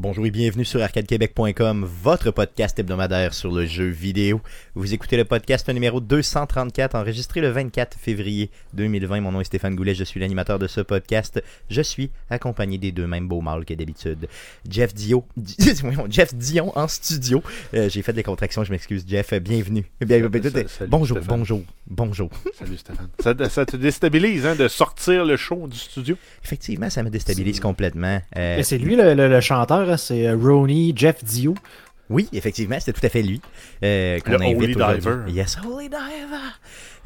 Bonjour et bienvenue sur arcadequebec.com, votre podcast hebdomadaire sur le jeu vidéo. Vous écoutez le podcast numéro 234, enregistré le 24 février 2020. Mon nom est Stéphane Goulet, je suis l'animateur de ce podcast. Je suis accompagné des deux mêmes beaux mâles que d'habitude. Jeff Dio, Jeff Dion en studio. Euh, J'ai fait des contractions, je m'excuse. Jeff, bienvenue. Bien, Salut, salut, bonjour, Stéphane. bonjour, bonjour. Salut Stéphane. Ça, ça te déstabilise hein, de sortir le show du studio? Effectivement, ça me déstabilise complètement. Euh, c'est lui le, le- le chanteur, c'est euh, Ronnie Jeff Dio. Oui, effectivement, c'était tout à fait lui euh, qu'on Le invite Holy aujourd'hui. Diver. Yes, Holy Diver.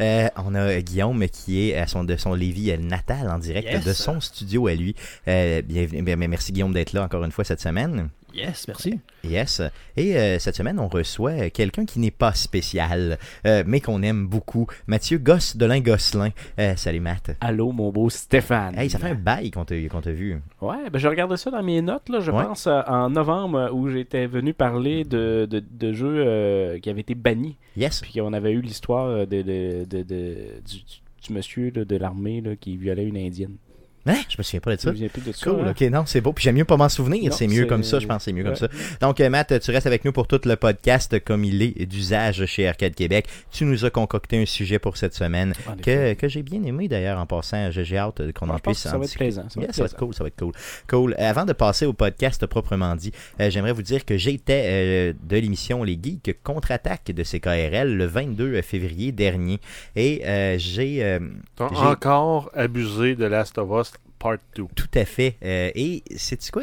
Euh, on a Guillaume qui est à son, de son Lévis natal en direct Yes. de son studio à lui. Euh, bienvenue, bien- bien, merci Guillaume d'être là encore une fois cette semaine. Yes, merci. Yes. Et euh, cette semaine, on reçoit quelqu'un qui n'est pas spécial, euh, mais qu'on aime beaucoup. Mathieu Gosse de Gosselin. Euh, salut Matt. Allô, mon beau Stéphane. Hey, ça fait un bail qu'on t'a vu. Ouais, ben je regardais ça dans mes notes, là, je Ouais. pense, en novembre, où j'étais venu parler de, de, de jeux euh, qui avaient été bannis. Yes. Puis qu'on avait eu l'histoire de, de, de, de- du, du monsieur là, de l'armée qui violait une indienne. Hein? Je me souviens pas de ça. te souviens plus de ça? Cool, hein? ok, non, c'est beau. Puis j'aime mieux pas m'en souvenir. C'est mieux comme ça, je pense, que c'est mieux comme ça. Donc, euh, Matt, tu restes avec nous pour tout le podcast comme il est d'usage chez Arcade Québec. Tu nous as concocté un sujet pour cette semaine En effet. que, que j'ai bien aimé d'ailleurs en passant. J'ai hâte qu'on en puisse que en ça va être plaisant. Ça va Yeah, être ça va être cool, ça va être cool. Cool. Euh, Avant de passer au podcast proprement dit, euh, j'aimerais vous dire que j'étais euh, de l'émission Les Geeks contre-attaque de CKRL le 22 février dernier. Et euh, euh, J'ai- encore abusé de Last of Us Part 2. Tout à fait. Euh, et c'est quoi?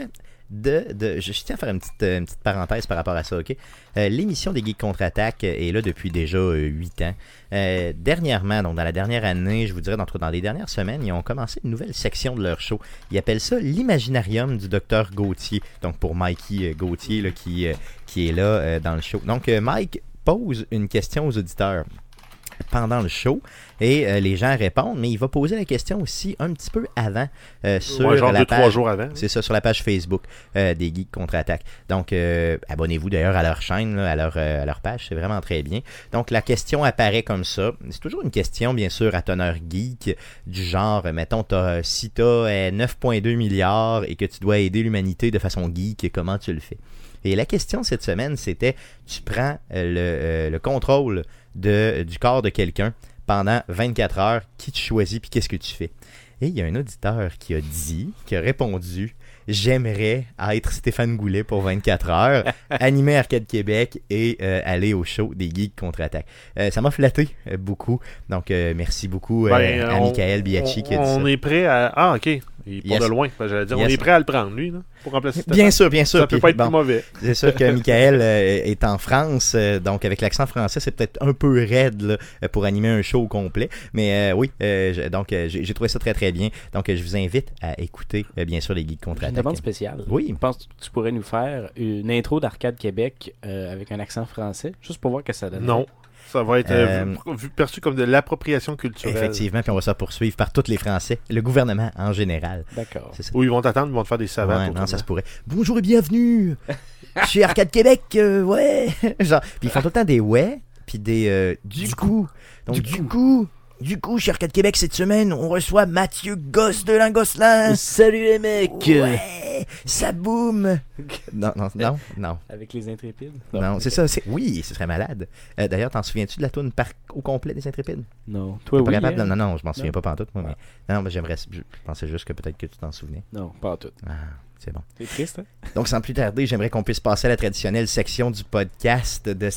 De, je, tiens à faire une petite, euh, parenthèse par rapport à ça, ok? Euh, L'émission des Geeks Contre-Attaque est là depuis déjà 8 ans. Euh, dernièrement, donc dans la dernière année, je vous dirais, dans, les dernières semaines, ils ont commencé une nouvelle section de leur show. Ils appellent ça l'imaginarium du docteur Gauthier. Donc pour Mikey euh, Gauthier là, qui, euh, qui est là euh, dans le show. Donc euh, Mike pose une question aux auditeurs pendant le show et euh, les gens répondent, mais il va poser la question aussi un petit peu avant euh, sur Ouais, genre la deux, page. trois jours avant. C'est ça, sur la page Facebook euh, des Geeks Contre-Attaque. Donc, euh, abonnez-vous d'ailleurs à leur chaîne, là, à, leur, euh, à leur page, c'est vraiment très bien. Donc, la question apparaît comme ça. C'est toujours une question, bien sûr, à teneur geek, du genre, mettons, t'as- si tu as 9,2 milliards et que tu dois aider l'humanité de façon geek, comment tu le fais? Et la question cette semaine, c'était, tu prends le, euh, le contrôle de, du corps de quelqu'un pendant 24 heures, qui tu choisis, puis qu'est-ce que tu fais? Et il y a un auditeur qui a dit, qui a répondu J'aimerais être Stéphane Goulet pour 24 heures, animer Arcade Québec et euh, aller au show des Geeks contre-attaque. Euh, ça m'a flatté euh, beaucoup. Donc, euh, merci beaucoup euh, Ben, à on- Michael Biachi on, qui a dit on ça. est prêt à. Ah, ok. Il part Yes. de loin. J'allais dire, Yes. on est prêt à le prendre, lui, là, pour remplacer Stéphane. Bien sûr, bien sûr. Ça peut Puis, pas être bon, plus mauvais. C'est sûr que Michael euh, est en France, euh, donc avec l'accent français, c'est peut-être un peu raide là, pour animer un show au complet. Mais euh, oui, euh, donc j'ai trouvé ça très très bien. Donc je vous invite à écouter, bien sûr, les Geeks J'ai une contre-attaque. demande spéciale. Oui. Je pense que tu pourrais nous faire une intro d'Arcade Québec euh, avec un accent français, juste pour voir que ça donne. Non. Ça va être euh, Euh, vu- perçu comme de l'appropriation culturelle. Effectivement, puis on va se poursuivre par tous les Français, le gouvernement en général. D'accord. Ça. Ou ils vont t'attendre, ils vont te faire des savates. Ouais, non, ça se pourrait. Bonjour et bienvenue chez Arcade Québec, euh, ouais. Genre, puis ils font tout le temps des ouais, puis des euh, du, coup. Donc du, Du coup. Du coup, chez Arcade Québec cette semaine, on reçoit Mathieu Gosse de Lingosselin. Salut les mecs! Ouais, ça boum. Non, non, non, non. Avec les intrépides? Non, c'est ça, c'est oui, ce serait malade. Euh, D'ailleurs, t'en souviens-tu de la tourne par au complet des Intrépides? Non. Toi, T'es pas oui. capable? hein? Non, non, je m'en souviens Non. pas pantoute, moi. Mais... Non, non, mais j'aimerais. Je pensais juste que peut-être que tu t'en souvenais. Non, pas tout. Ah, c'est bon. C'est triste, hein? Donc, sans plus tarder, j'aimerais qu'on puisse passer à la traditionnelle section du podcast de.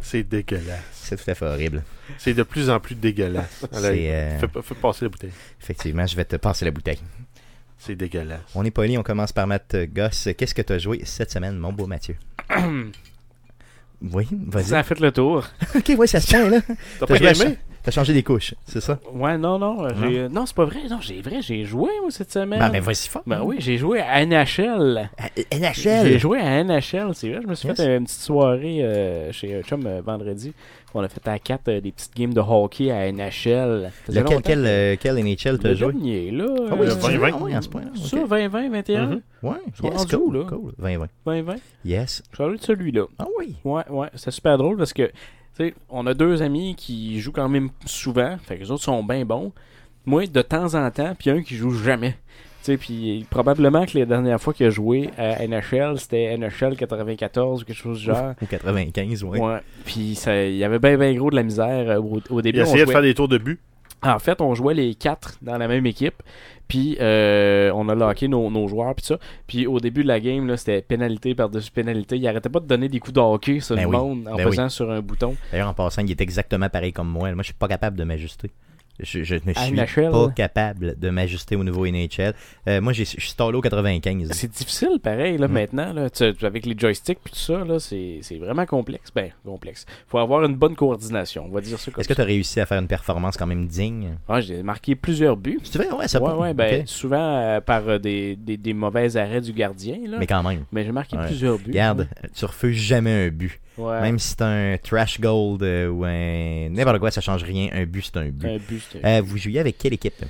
C'est dégueulasse. C'est tout à fait horrible. C'est de plus en plus dégueulasse. Euh, fais, fais passer la bouteille. Effectivement, je vais te passer la bouteille. C'est dégueulasse. On est poli, on commence par Matt Goss. Qu'est-ce que tu as joué cette semaine, mon beau Mathieu? Oui, vas-y. Ça a fait le tour. ok, ouais, ça se tient, là. T'as pas aimé? T'as changé des couches, c'est ça? Ouais, non, non. j'ai- euh, Non, c'est pas vrai. Non, j'ai vrai, j'ai joué moi, cette semaine. Ben, ben vas-y fort. Ben oui, j'ai joué à NHL. À- J'ai NHL. joué à NHL, c'est vrai. Je me suis Yes. fait une petite soirée euh, chez chum euh, vendredi. On a fait à 4 des petites games de hockey à NHL. Ça Lequel, quel, que- euh, quel NHL t'as Le joué? dernier, là. Ah oui, Le euh, c'est 20-20. Ah oui, à ce point-là. Ça, ok. 2020, 21, Mhm. Ouais, sont yes, où, cool, là? cool. 20-20. 2020. Yes. Je suis allé de celui-là. Ah oui. Ouais, ouais, c'est super drôle parce que, tu sais, on a deux amis qui jouent quand même souvent, fait que les autres sont bien bons. Moi, de temps en temps, puis un qui joue jamais. Sais, puis probablement que les dernières fois qu'il a joué à NHL, c'était NHL 94 ou quelque chose du genre. Ou 95, ouais. Ouais. Puis ça- il y avait bien, bien gros de la misère euh, au, au début. Il on essayait de jouait- faire des tours de but. En fait, on jouait les quatre dans la même équipe. Puis euh, on a locké nos, nos joueurs puis ça. Puis au début de la game, là, c'était pénalité par-dessus pénalité. Il arrêtait pas de donner des coups de hockey sur Ben le oui. monde en Ben pesant sur un bouton. D'ailleurs, en passant, il est exactement pareil comme moi. Moi, je suis pas capable de m'ajuster. Je, je ne suis NHL, pas capable de m'ajuster au nouveau NHL. Euh, moi, je suis stallé au 95. C'est difficile, pareil, là, Mm. maintenant. Là, Tu- avec les joysticks puis tout ça, là, c'est c'est vraiment complexe. Ben, complexe. faut avoir une bonne coordination, on va dire ça comme Est-ce que tu as réussi à faire une performance quand même digne? Ah, J'ai marqué plusieurs buts. C'est vrai, ouais, ça ouais, peut- ouais, ben, souvent euh, par euh, des, des, des mauvais arrêts du gardien. Là. Mais Mais, quand même. j'ai marqué Ouais. plusieurs buts. Regarde, tu refuses jamais un but. Ouais. Même si c'est un trash gold euh, ou un. N'importe quoi, ça change rien. Un but, c'est un but. Un but, c'était- Euh, vous jouiez avec quelle équipe?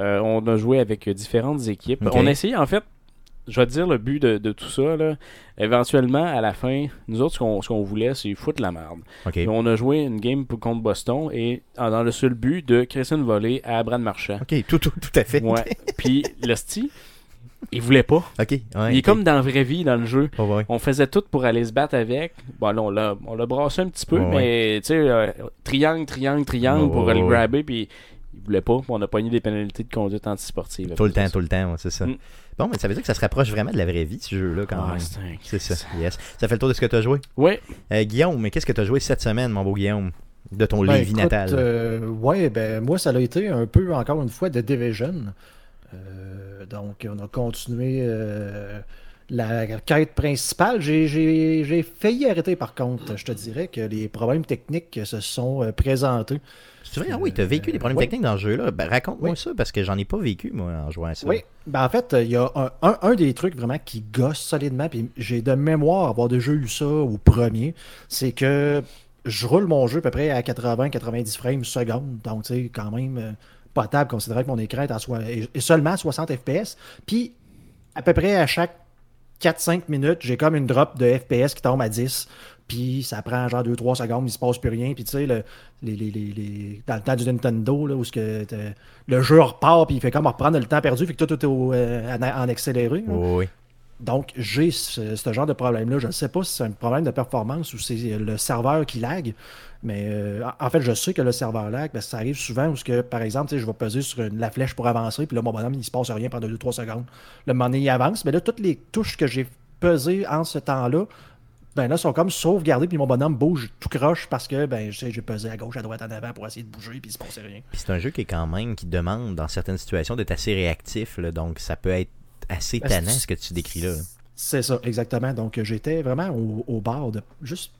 Euh, on a joué avec différentes équipes. On a essayé, en fait, je vais te dire le but de, de tout ça. Là. Éventuellement, à la fin, nous autres, ce qu'on ce qu'on voulait, c'est foutre la merde. On a joué une game pour- contre Boston et dans le seul but de Christian Volley à Brad Marchand. Ok, tout, tout, tout à fait. Ouais. Puis le il voulait pas. Ok, ouais, il est comme dans la vraie vie, dans le jeu. Ouais. On faisait tout pour aller se battre avec. Bon, là, on l'a, on l'a brassé un petit peu, Ouais, mais tu sais, euh, triangle, triangle, triangle pour ouais, le grabber, puis il voulait pas. puis On a pogné des pénalités de conduite antisportive. Tout le temps, tout le temps, ouais, c'est ça. Mm. Bon, mais ça veut dire que ça se rapproche vraiment de la vraie vie, ce jeu-là, quand Ah, même. c'est ça, yes. Ça fait le tour de ce que tu as joué. Ouais, Euh, Guillaume, mais qu'est-ce que tu as joué cette semaine, mon beau Guillaume, de ton Ben, Lévis écoute, natal? euh, ouais, ben moi, ça a été un peu, encore une fois, de Division. Euh, donc, on a continué euh, la quête principale. J'ai- failli arrêter, par contre. Je te dirais que les problèmes techniques se sont euh, présentés. C'est vrai, ah oui, tu as vécu des problèmes techniques dans ce jeu-là. Ben, raconte-moi Oui. ça, parce que j'en ai pas vécu, moi, en jouant à ça. Oui, ben en fait, il y a un, un- un des trucs vraiment qui gosse solidement, puis j'ai de mémoire avoir déjà eu ça au premier, c'est que je roule mon jeu à peu près à 80-90 frames seconde, donc tu sais, quand même potable, considérant que mon écran est, à soi- est- seulement à 60 FPS, puis à peu près à chaque 4-5 minutes, j'ai comme une drop de FPS qui tombe à 10. Puis ça prend genre 2-3 secondes, il se passe plus rien. Puis tu sais, le, les, dans le temps du Nintendo, où le jeu repart, puis il fait comme reprendre le temps perdu, fait que tout, est euh, en, en accéléré. oui. Donc, j'ai ce, genre de problème-là. Je ne sais pas si c'est un problème de performance ou c'est le serveur qui lag. Mais euh, en fait, je sais que le serveur lag, ça arrive souvent où, que, par exemple, je vais peser sur la flèche pour avancer, puis là, mon bonhomme, il se passe rien pendant 2-3 secondes. Le moment il avance. Mais là, toutes les touches que j'ai pesées en ce temps-là, ben là, sont comme sauvegardées, puis mon bonhomme bouge tout croche parce que, ben, je sais, j'ai pesé à gauche, à droite, en avant pour essayer de bouger, puis il se passait rien. C'est un jeu qui est quand même, qui demande, dans certaines situations, d'être assez réactif. donc, ça peut être assez Ben, tannant, ce que tu décris là. C'est ça, exactement. Donc, j'étais vraiment au, au bord de juste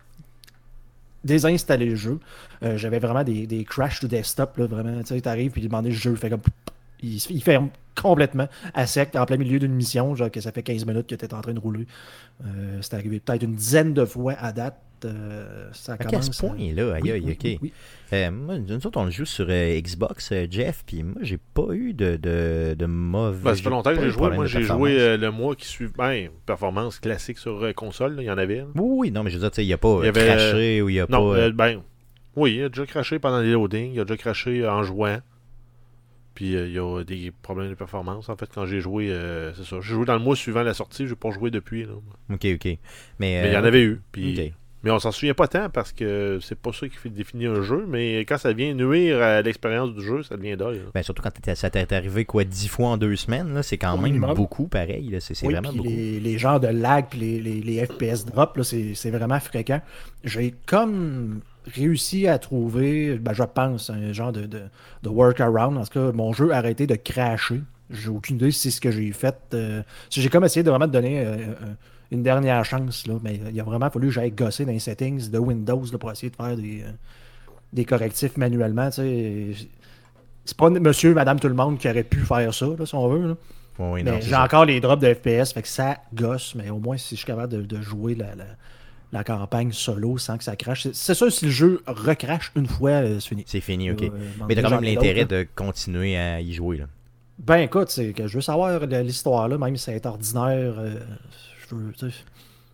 désinstaller le jeu. Euh, J'avais vraiment des, des crashs de desktop, là, vraiment. Tu sais, t'arrives, puis demander le jeu fait comme. Il ferme complètement à sec, en plein milieu d'une mission, genre que ça fait 15 minutes que tu es en train de rouler. Euh, C'est arrivé peut-être une dizaine de fois à date. Euh, ça à commence. ce point-là, aïe, Oui, aïe, oui, ok. oui, oui. Euh, moi, nous autres, on le joue sur euh, Xbox, euh, Jeff, puis moi, j'ai pas eu de, de, de mauvais. Ben, ça fait longtemps que j'ai joué. Moi, j'ai joué euh, le mois qui suit. Ben, performance classique sur euh, console, là, il y en avait. là. Oui, oui, non, mais je veux dire, tu sais, il n'y a pas Il y avait, craché ou il n'y a Non, pas. ben, oui, il a déjà craché pendant les loadings, il a déjà craché en jouant. Puis euh, il y a des problèmes de performance. En fait, quand j'ai joué, euh, c'est ça. J'ai joué dans le mois suivant la sortie, j'ai pas joué depuis. Là. Ok, ok. Mais, Mais il y en avait eu. Puis, ok. Mais on s'en souvient pas tant parce que c'est pas ça qui fait définir un jeu. Mais quand ça vient nuire à l'expérience du jeu, ça devient dole. Ben, surtout quand ça t'est arrivé quoi dix fois en deux semaines, là, c'est quand même beaucoup pareil. C'est Oui, vraiment beaucoup. Les, les genres de lag puis les, les, les FPS drop, là, c'est c'est vraiment fréquent. J'ai comme réussi à trouver, ben, je pense, un genre de, de, de workaround. En tout cas, mon jeu a arrêté de cracher. J'ai aucune idée si c'est ce que j'ai fait. euh, j'ai comme essayé de vraiment te donner euh, euh, une dernière chance, là, mais il a vraiment fallu que j'aille gosser dans les settings de Windows là, pour essayer de faire des, euh, des correctifs manuellement. C'est pas monsieur, madame, tout le monde qui aurait pu faire ça, là, si on veut. Oui, j'ai encore les drops de FPS, fait que ça gosse, mais au moins si je suis capable de, de jouer la, la- la campagne solo sans que ça crache. C'est- sûr, si le jeu recrache une fois, euh, c'est fini. C'est fini, ok. Euh, Mais t'as quand même l'intérêt de continuer à y jouer. Là. Ben écoute, c'est que je veux savoir l'histoire, là, même si c'est ordinaire. euh, je veux.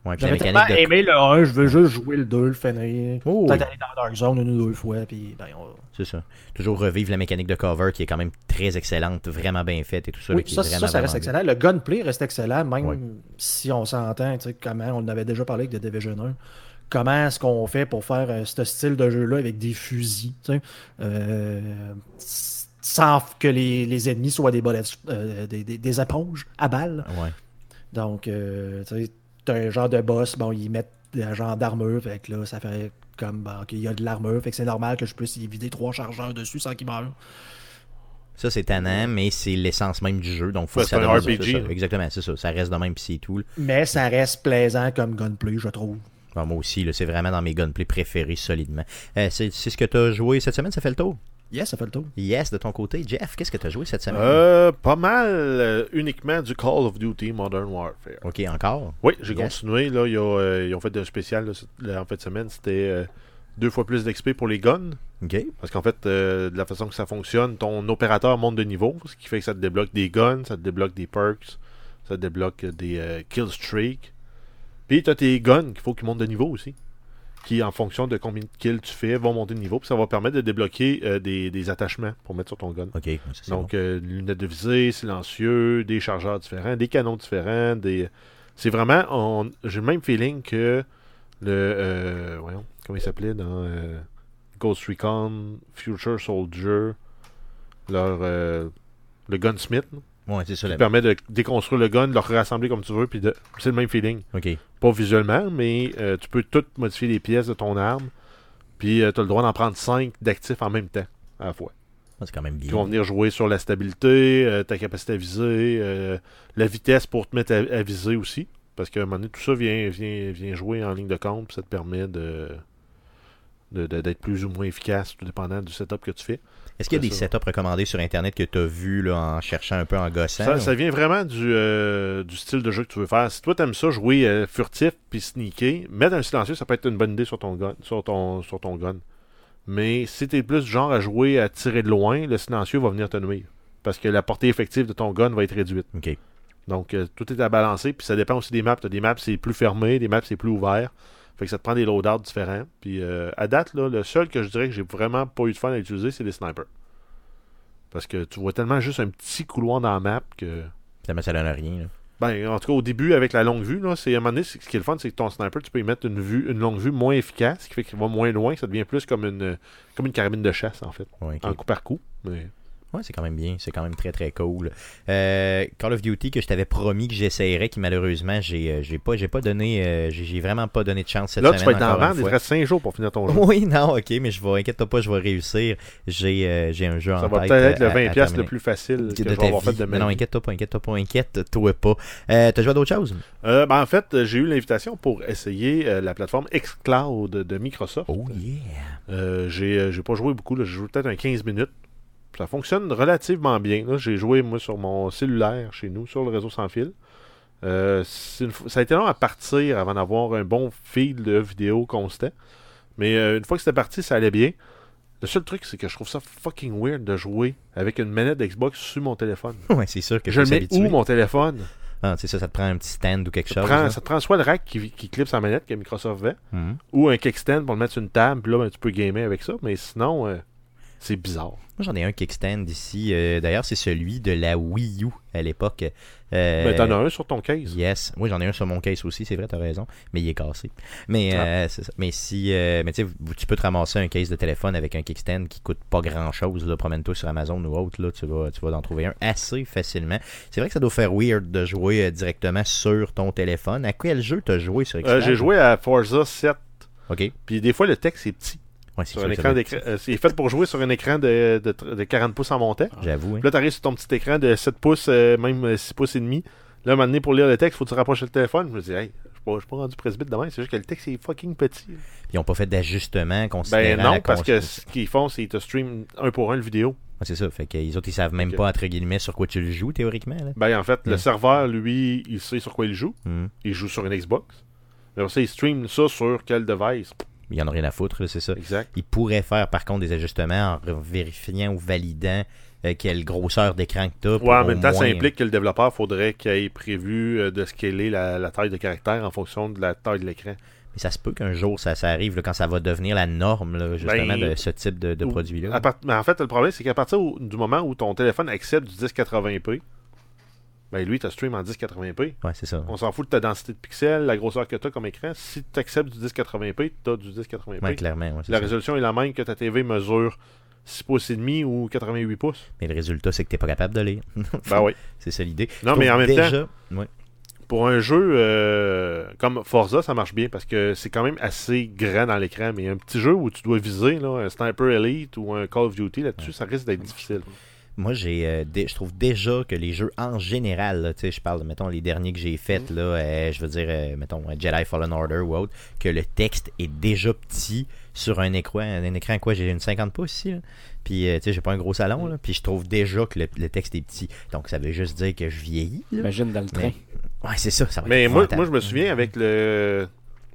Ouais, J'avais tellement de... aimé le 1, je veux juste jouer le 2, le finir. Oh, Peut-être oui. aller dans Dark Zone une ou deux fois, puis ben, on- C'est ça. Toujours revivre la mécanique de cover qui est quand même très excellente, vraiment bien faite et tout ça. Oui, ça, ça, ça reste excellent. Le gunplay reste excellent, même Ouais. si on s'entend, tu sais, comment on en avait déjà parlé avec The Division 1. Comment est-ce qu'on fait pour faire euh, ce style de jeu-là avec des fusils, euh, sans que les, les ennemis soient des bullets, euh, des, des, des éponges à balles. Ouais. Donc, euh, tu sais, t'as un genre de boss, bon, ils mettent un genre d'armure, fait que là, ça fait comme, bon, ok, il y a de l'armure, fait que c'est normal que je puisse y vider trois chargeurs dessus sans qu'ils meurent. Ça, c'est tannant, mais c'est l'essence même du jeu. Donc, faut Ouais, que ça un RPG, ça. Exactement, c'est ça. Ça reste de même, puis c'est tout. là. Mais ça reste plaisant comme gunplay, je trouve. Bon, moi aussi, là, c'est vraiment dans mes gunplay préférés solidement. Euh, c'est c'est ce que tu as joué cette semaine, ça fait le tour? Yes, ça fait le tour. Yes, de ton côté. Jeff, qu'est-ce que tu as joué cette semaine? Euh, pas mal euh, uniquement du Call of Duty Modern Warfare. Ok, encore? Oui, j'ai Yes. continué. Là, ils, ont, euh, ils ont fait un spécial là, cette- là, en fin de semaine. C'était euh, deux fois plus d'XP pour les guns. Ok. Parce qu'en fait, euh, de la façon que ça fonctionne, ton opérateur monte de niveau, ce qui fait que ça te débloque des guns, ça te débloque des perks, ça te débloque des euh, kill streaks. Puis tu as tes guns qu'il faut qu'ils montent de niveau aussi. Qui, en fonction de combien de kills tu fais, vont monter de niveau. Puis ça va permettre de débloquer euh, des, des attachements pour mettre sur ton gun. Donc, bon. euh, lunettes de visée, silencieux, des chargeurs différents, des canons différents. des C'est vraiment. on- J'ai le même feeling que le. euh, voyons, comment il s'appelait dans Ghost Recon, Future Soldier, leur. le Gunsmith, Ouais, c'est ça. la- permet de déconstruire le gun, de le rassembler comme tu veux, puis de... c'est le même feeling. Ok. Pas visuellement, mais euh, tu peux tout modifier les pièces de ton arme, puis tu as le droit d'en prendre 5 d'actifs en même temps, à la fois Ah, C'est quand même bien. qui vont venir jouer sur la stabilité, euh, ta capacité à viser, euh, la vitesse pour te mettre à, à viser aussi. Parce qu'à un moment donné, tout ça vient, vient, vient jouer en ligne de compte, puis ça te permet de- d'être plus ou moins efficace, tout dépendant du setup que tu fais. Est-ce qu'il y a des ça. setups recommandés sur Internet que tu as vus là, en cherchant un peu en gossant? Ça, ou- ça vient vraiment du, euh, du style de jeu que tu veux faire. Si toi, t'aimes ça, jouer euh, furtif puis sneaker, mettre un silencieux, ça peut être une bonne idée sur ton gun. Sur ton, sur ton gun. Mais si t'es plus du genre à jouer à tirer de loin, le silencieux va venir te nuire. Parce que la portée effective de ton gun va être réduite. Ok. Donc, euh, tout est à balancer. Puis ça dépend aussi des maps. T'as des maps, c'est plus fermé. Des maps, c'est plus ouvert. Fait que ça te prend des loadouts différents. Puis euh, à date, là, le seul que je dirais que j'ai vraiment pas eu de fun à utiliser, c'est les snipers. Parce que tu vois tellement juste un petit couloir dans la map que. Ça, ça donne rien. là. Ben, en tout cas, au début, avec la longue vue, là, c'est à un moment donné, ce qui est le fun, c'est que ton sniper, tu peux y mettre une vue, une longue vue moins efficace, ce qui fait qu'il va moins loin, ça devient plus comme une, comme une carabine de chasse, en fait, Ouais, en coup par coup. Mais... Ouais, c'est quand même bien. C'est quand même très très cool. Euh, Call of Duty que je t'avais promis que j'essayerais, qui malheureusement j'ai euh, j'ai pas j'ai pas donné euh, j'ai j'ai vraiment pas donné de chance cette Là, tu semaine. vas être une bande, il te reste 5 jours pour finir ton jeu. Oui, non, ok, mais je vais, inquiète-toi pas, je vais réussir. J'ai euh, j'ai un jeu Ça en va tête. peut-être être le à- 20$ à piastres le plus facile que de je vais avoir vie. fait de ma non, inquiète-toi pas, inquiète-toi pas, inquiète-toi pas. T'as joué à d'autres choses? Ben, en fait, j'ai eu l'invitation pour essayer la plateforme xCloud de Microsoft. Oh yeah! J'ai j'ai pas joué beaucoup, là. j'ai joué peut-être un 15 minutes. Ça fonctionne relativement bien. J'ai joué moi sur mon cellulaire chez nous, sur le réseau sans fil. Euh, une ça a été long à partir avant d'avoir un bon fil de vidéo constant. Mais euh, une fois que c'était parti, ça allait bien. Le seul truc, c'est que je trouve ça fucking weird de jouer avec une manette d'Xbox sur mon téléphone. Ouais, c'est sûr que je le mets où mon téléphone? Ah, c'est ça, ça te prend un petit stand ou quelque ça chose. prend, ça te prend soit le rack qui, qui clip sa manette que Microsoft vend, Mhm. ou un kickstand pour le mettre sur une table, puis là, ben, tu peux gamer avec ça. Mais sinon, euh, c'est bizarre. Moi, j'en ai un kickstand ici. Euh, D'ailleurs, c'est celui de la Wii U à l'époque. Euh, Ben, t'en as un sur ton case. Yes. Oui, j'en ai un sur mon case aussi, c'est vrai, t'as raison. Mais il est cassé. Mais, Ah. euh, ça. mais si. euh, mais tu tu peux te ramasser un case de téléphone avec un kickstand qui coûte pas grand chose. Promène-toi sur Amazon ou autre. Là, tu, vas, tu vas en trouver un assez facilement. C'est vrai que ça doit faire weird de jouer euh, directement sur ton téléphone. À quel jeu t'as joué sur Euh, j'ai joué à Forza 7. Ok. Puis des fois, le texte est petit. Ouais, Sur un écran euh, c'est fait pour jouer sur un écran de, de, tr- de 40 pouces en montant. ça. J'avoue. hein. Là, t'arrives sur ton petit écran de 7 pouces, euh, même euh, 6 pouces et demi. Là, à un moment donné, pour lire le texte, faut que tu rapproches le téléphone. Je me dis, hey, je suis pas rendu presbyte demain, c'est juste que le texte est fucking petit. Ils n'ont pas fait d'ajustement considérant Ben non, parce que ce qu'ils font, c'est qu'ils te stream un pour un le vidéo. Ouais, c'est ça. Fait que les autres, ils savent même pas, entre guillemets, sur quoi tu le joues, théoriquement. Là. Ben en fait, le Ouais. serveur, lui, il sait sur quoi il joue. Hmm. Il joue sur une Xbox. Après ça, il stream ça sur quel device? Il y en a rien à foutre, c'est ça. Exact. Ils pourraient faire, par contre, des ajustements en vérifiant ou validant euh, quelle grosseur d'écran que tu as. Ouais, en même temps, ça implique que le développeur faudrait qu'il ait prévu euh, de scaler la, la taille de caractère en fonction de la taille de l'écran. Mais ça se peut qu'un jour, ça, ça arrive là, quand ça va devenir la norme, là, justement, Ben, de ce type de, produit-là. En fait, le problème, c'est qu'à partir du moment où ton téléphone accepte du 1080p, ben lui, tu stream en 1080p. Ouais, c'est ça. On s'en fout de ta densité de pixels, la grosseur que tu as comme écran. Si tu acceptes du 1080p, tu as du 1080p. Ouais, clairement. ouais, la ça. résolution est la même que ta TV mesure 6 pouces et demi ou 88 pouces. Mais le résultat, c'est que tu n'es pas capable de lire. Ben oui. c'est ça l'idée. Non, mais en même temps, ouais. pour un jeu euh, comme Forza, ça marche bien parce que c'est quand même assez grand dans l'écran. Mais un petit jeu où tu dois viser là, un Sniper Elite ou un Call of Duty, là-dessus, ça risque d'être difficile. Moi, j'ai, euh, je trouve déjà que les jeux en général, là, tu sais, je parle, mettons, les derniers que j'ai faits, là, euh, je veux dire, euh, mettons, Jedi Fallen Order ou autre, que le texte est déjà petit sur un écran. Un écran, quoi, j'ai une 50 pouces ici, là. Puis, euh, tu sais, j'ai pas un gros salon, là. Puis, je trouve déjà que le, le texte est petit. Donc, ça veut juste dire que je vieillis, là. Imagine dans le train. Mais- Ouais, c'est ça. ça va Mais être moi, moi, je me souviens avec le.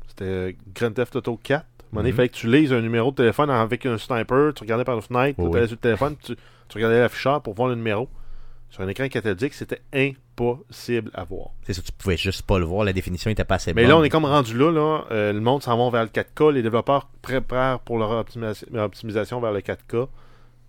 C'était Grand Theft Auto 4. À un moment donné, il Mhm. fallait que tu lises un numéro de téléphone avec un sniper. Tu regardais par la fenêtre, Oh tu oui. sur le téléphone, tu, tu regardais l'afficheur pour voir le numéro. Sur un écran cathodique, c'était impossible à voir. C'est ça, tu pouvais juste pas le voir. La définition était pas assez Mais bonne. là, on est comme rendu là. là euh, le monde s'en va vers le 4K. Les développeurs préparent pour leur optimisation vers le 4K.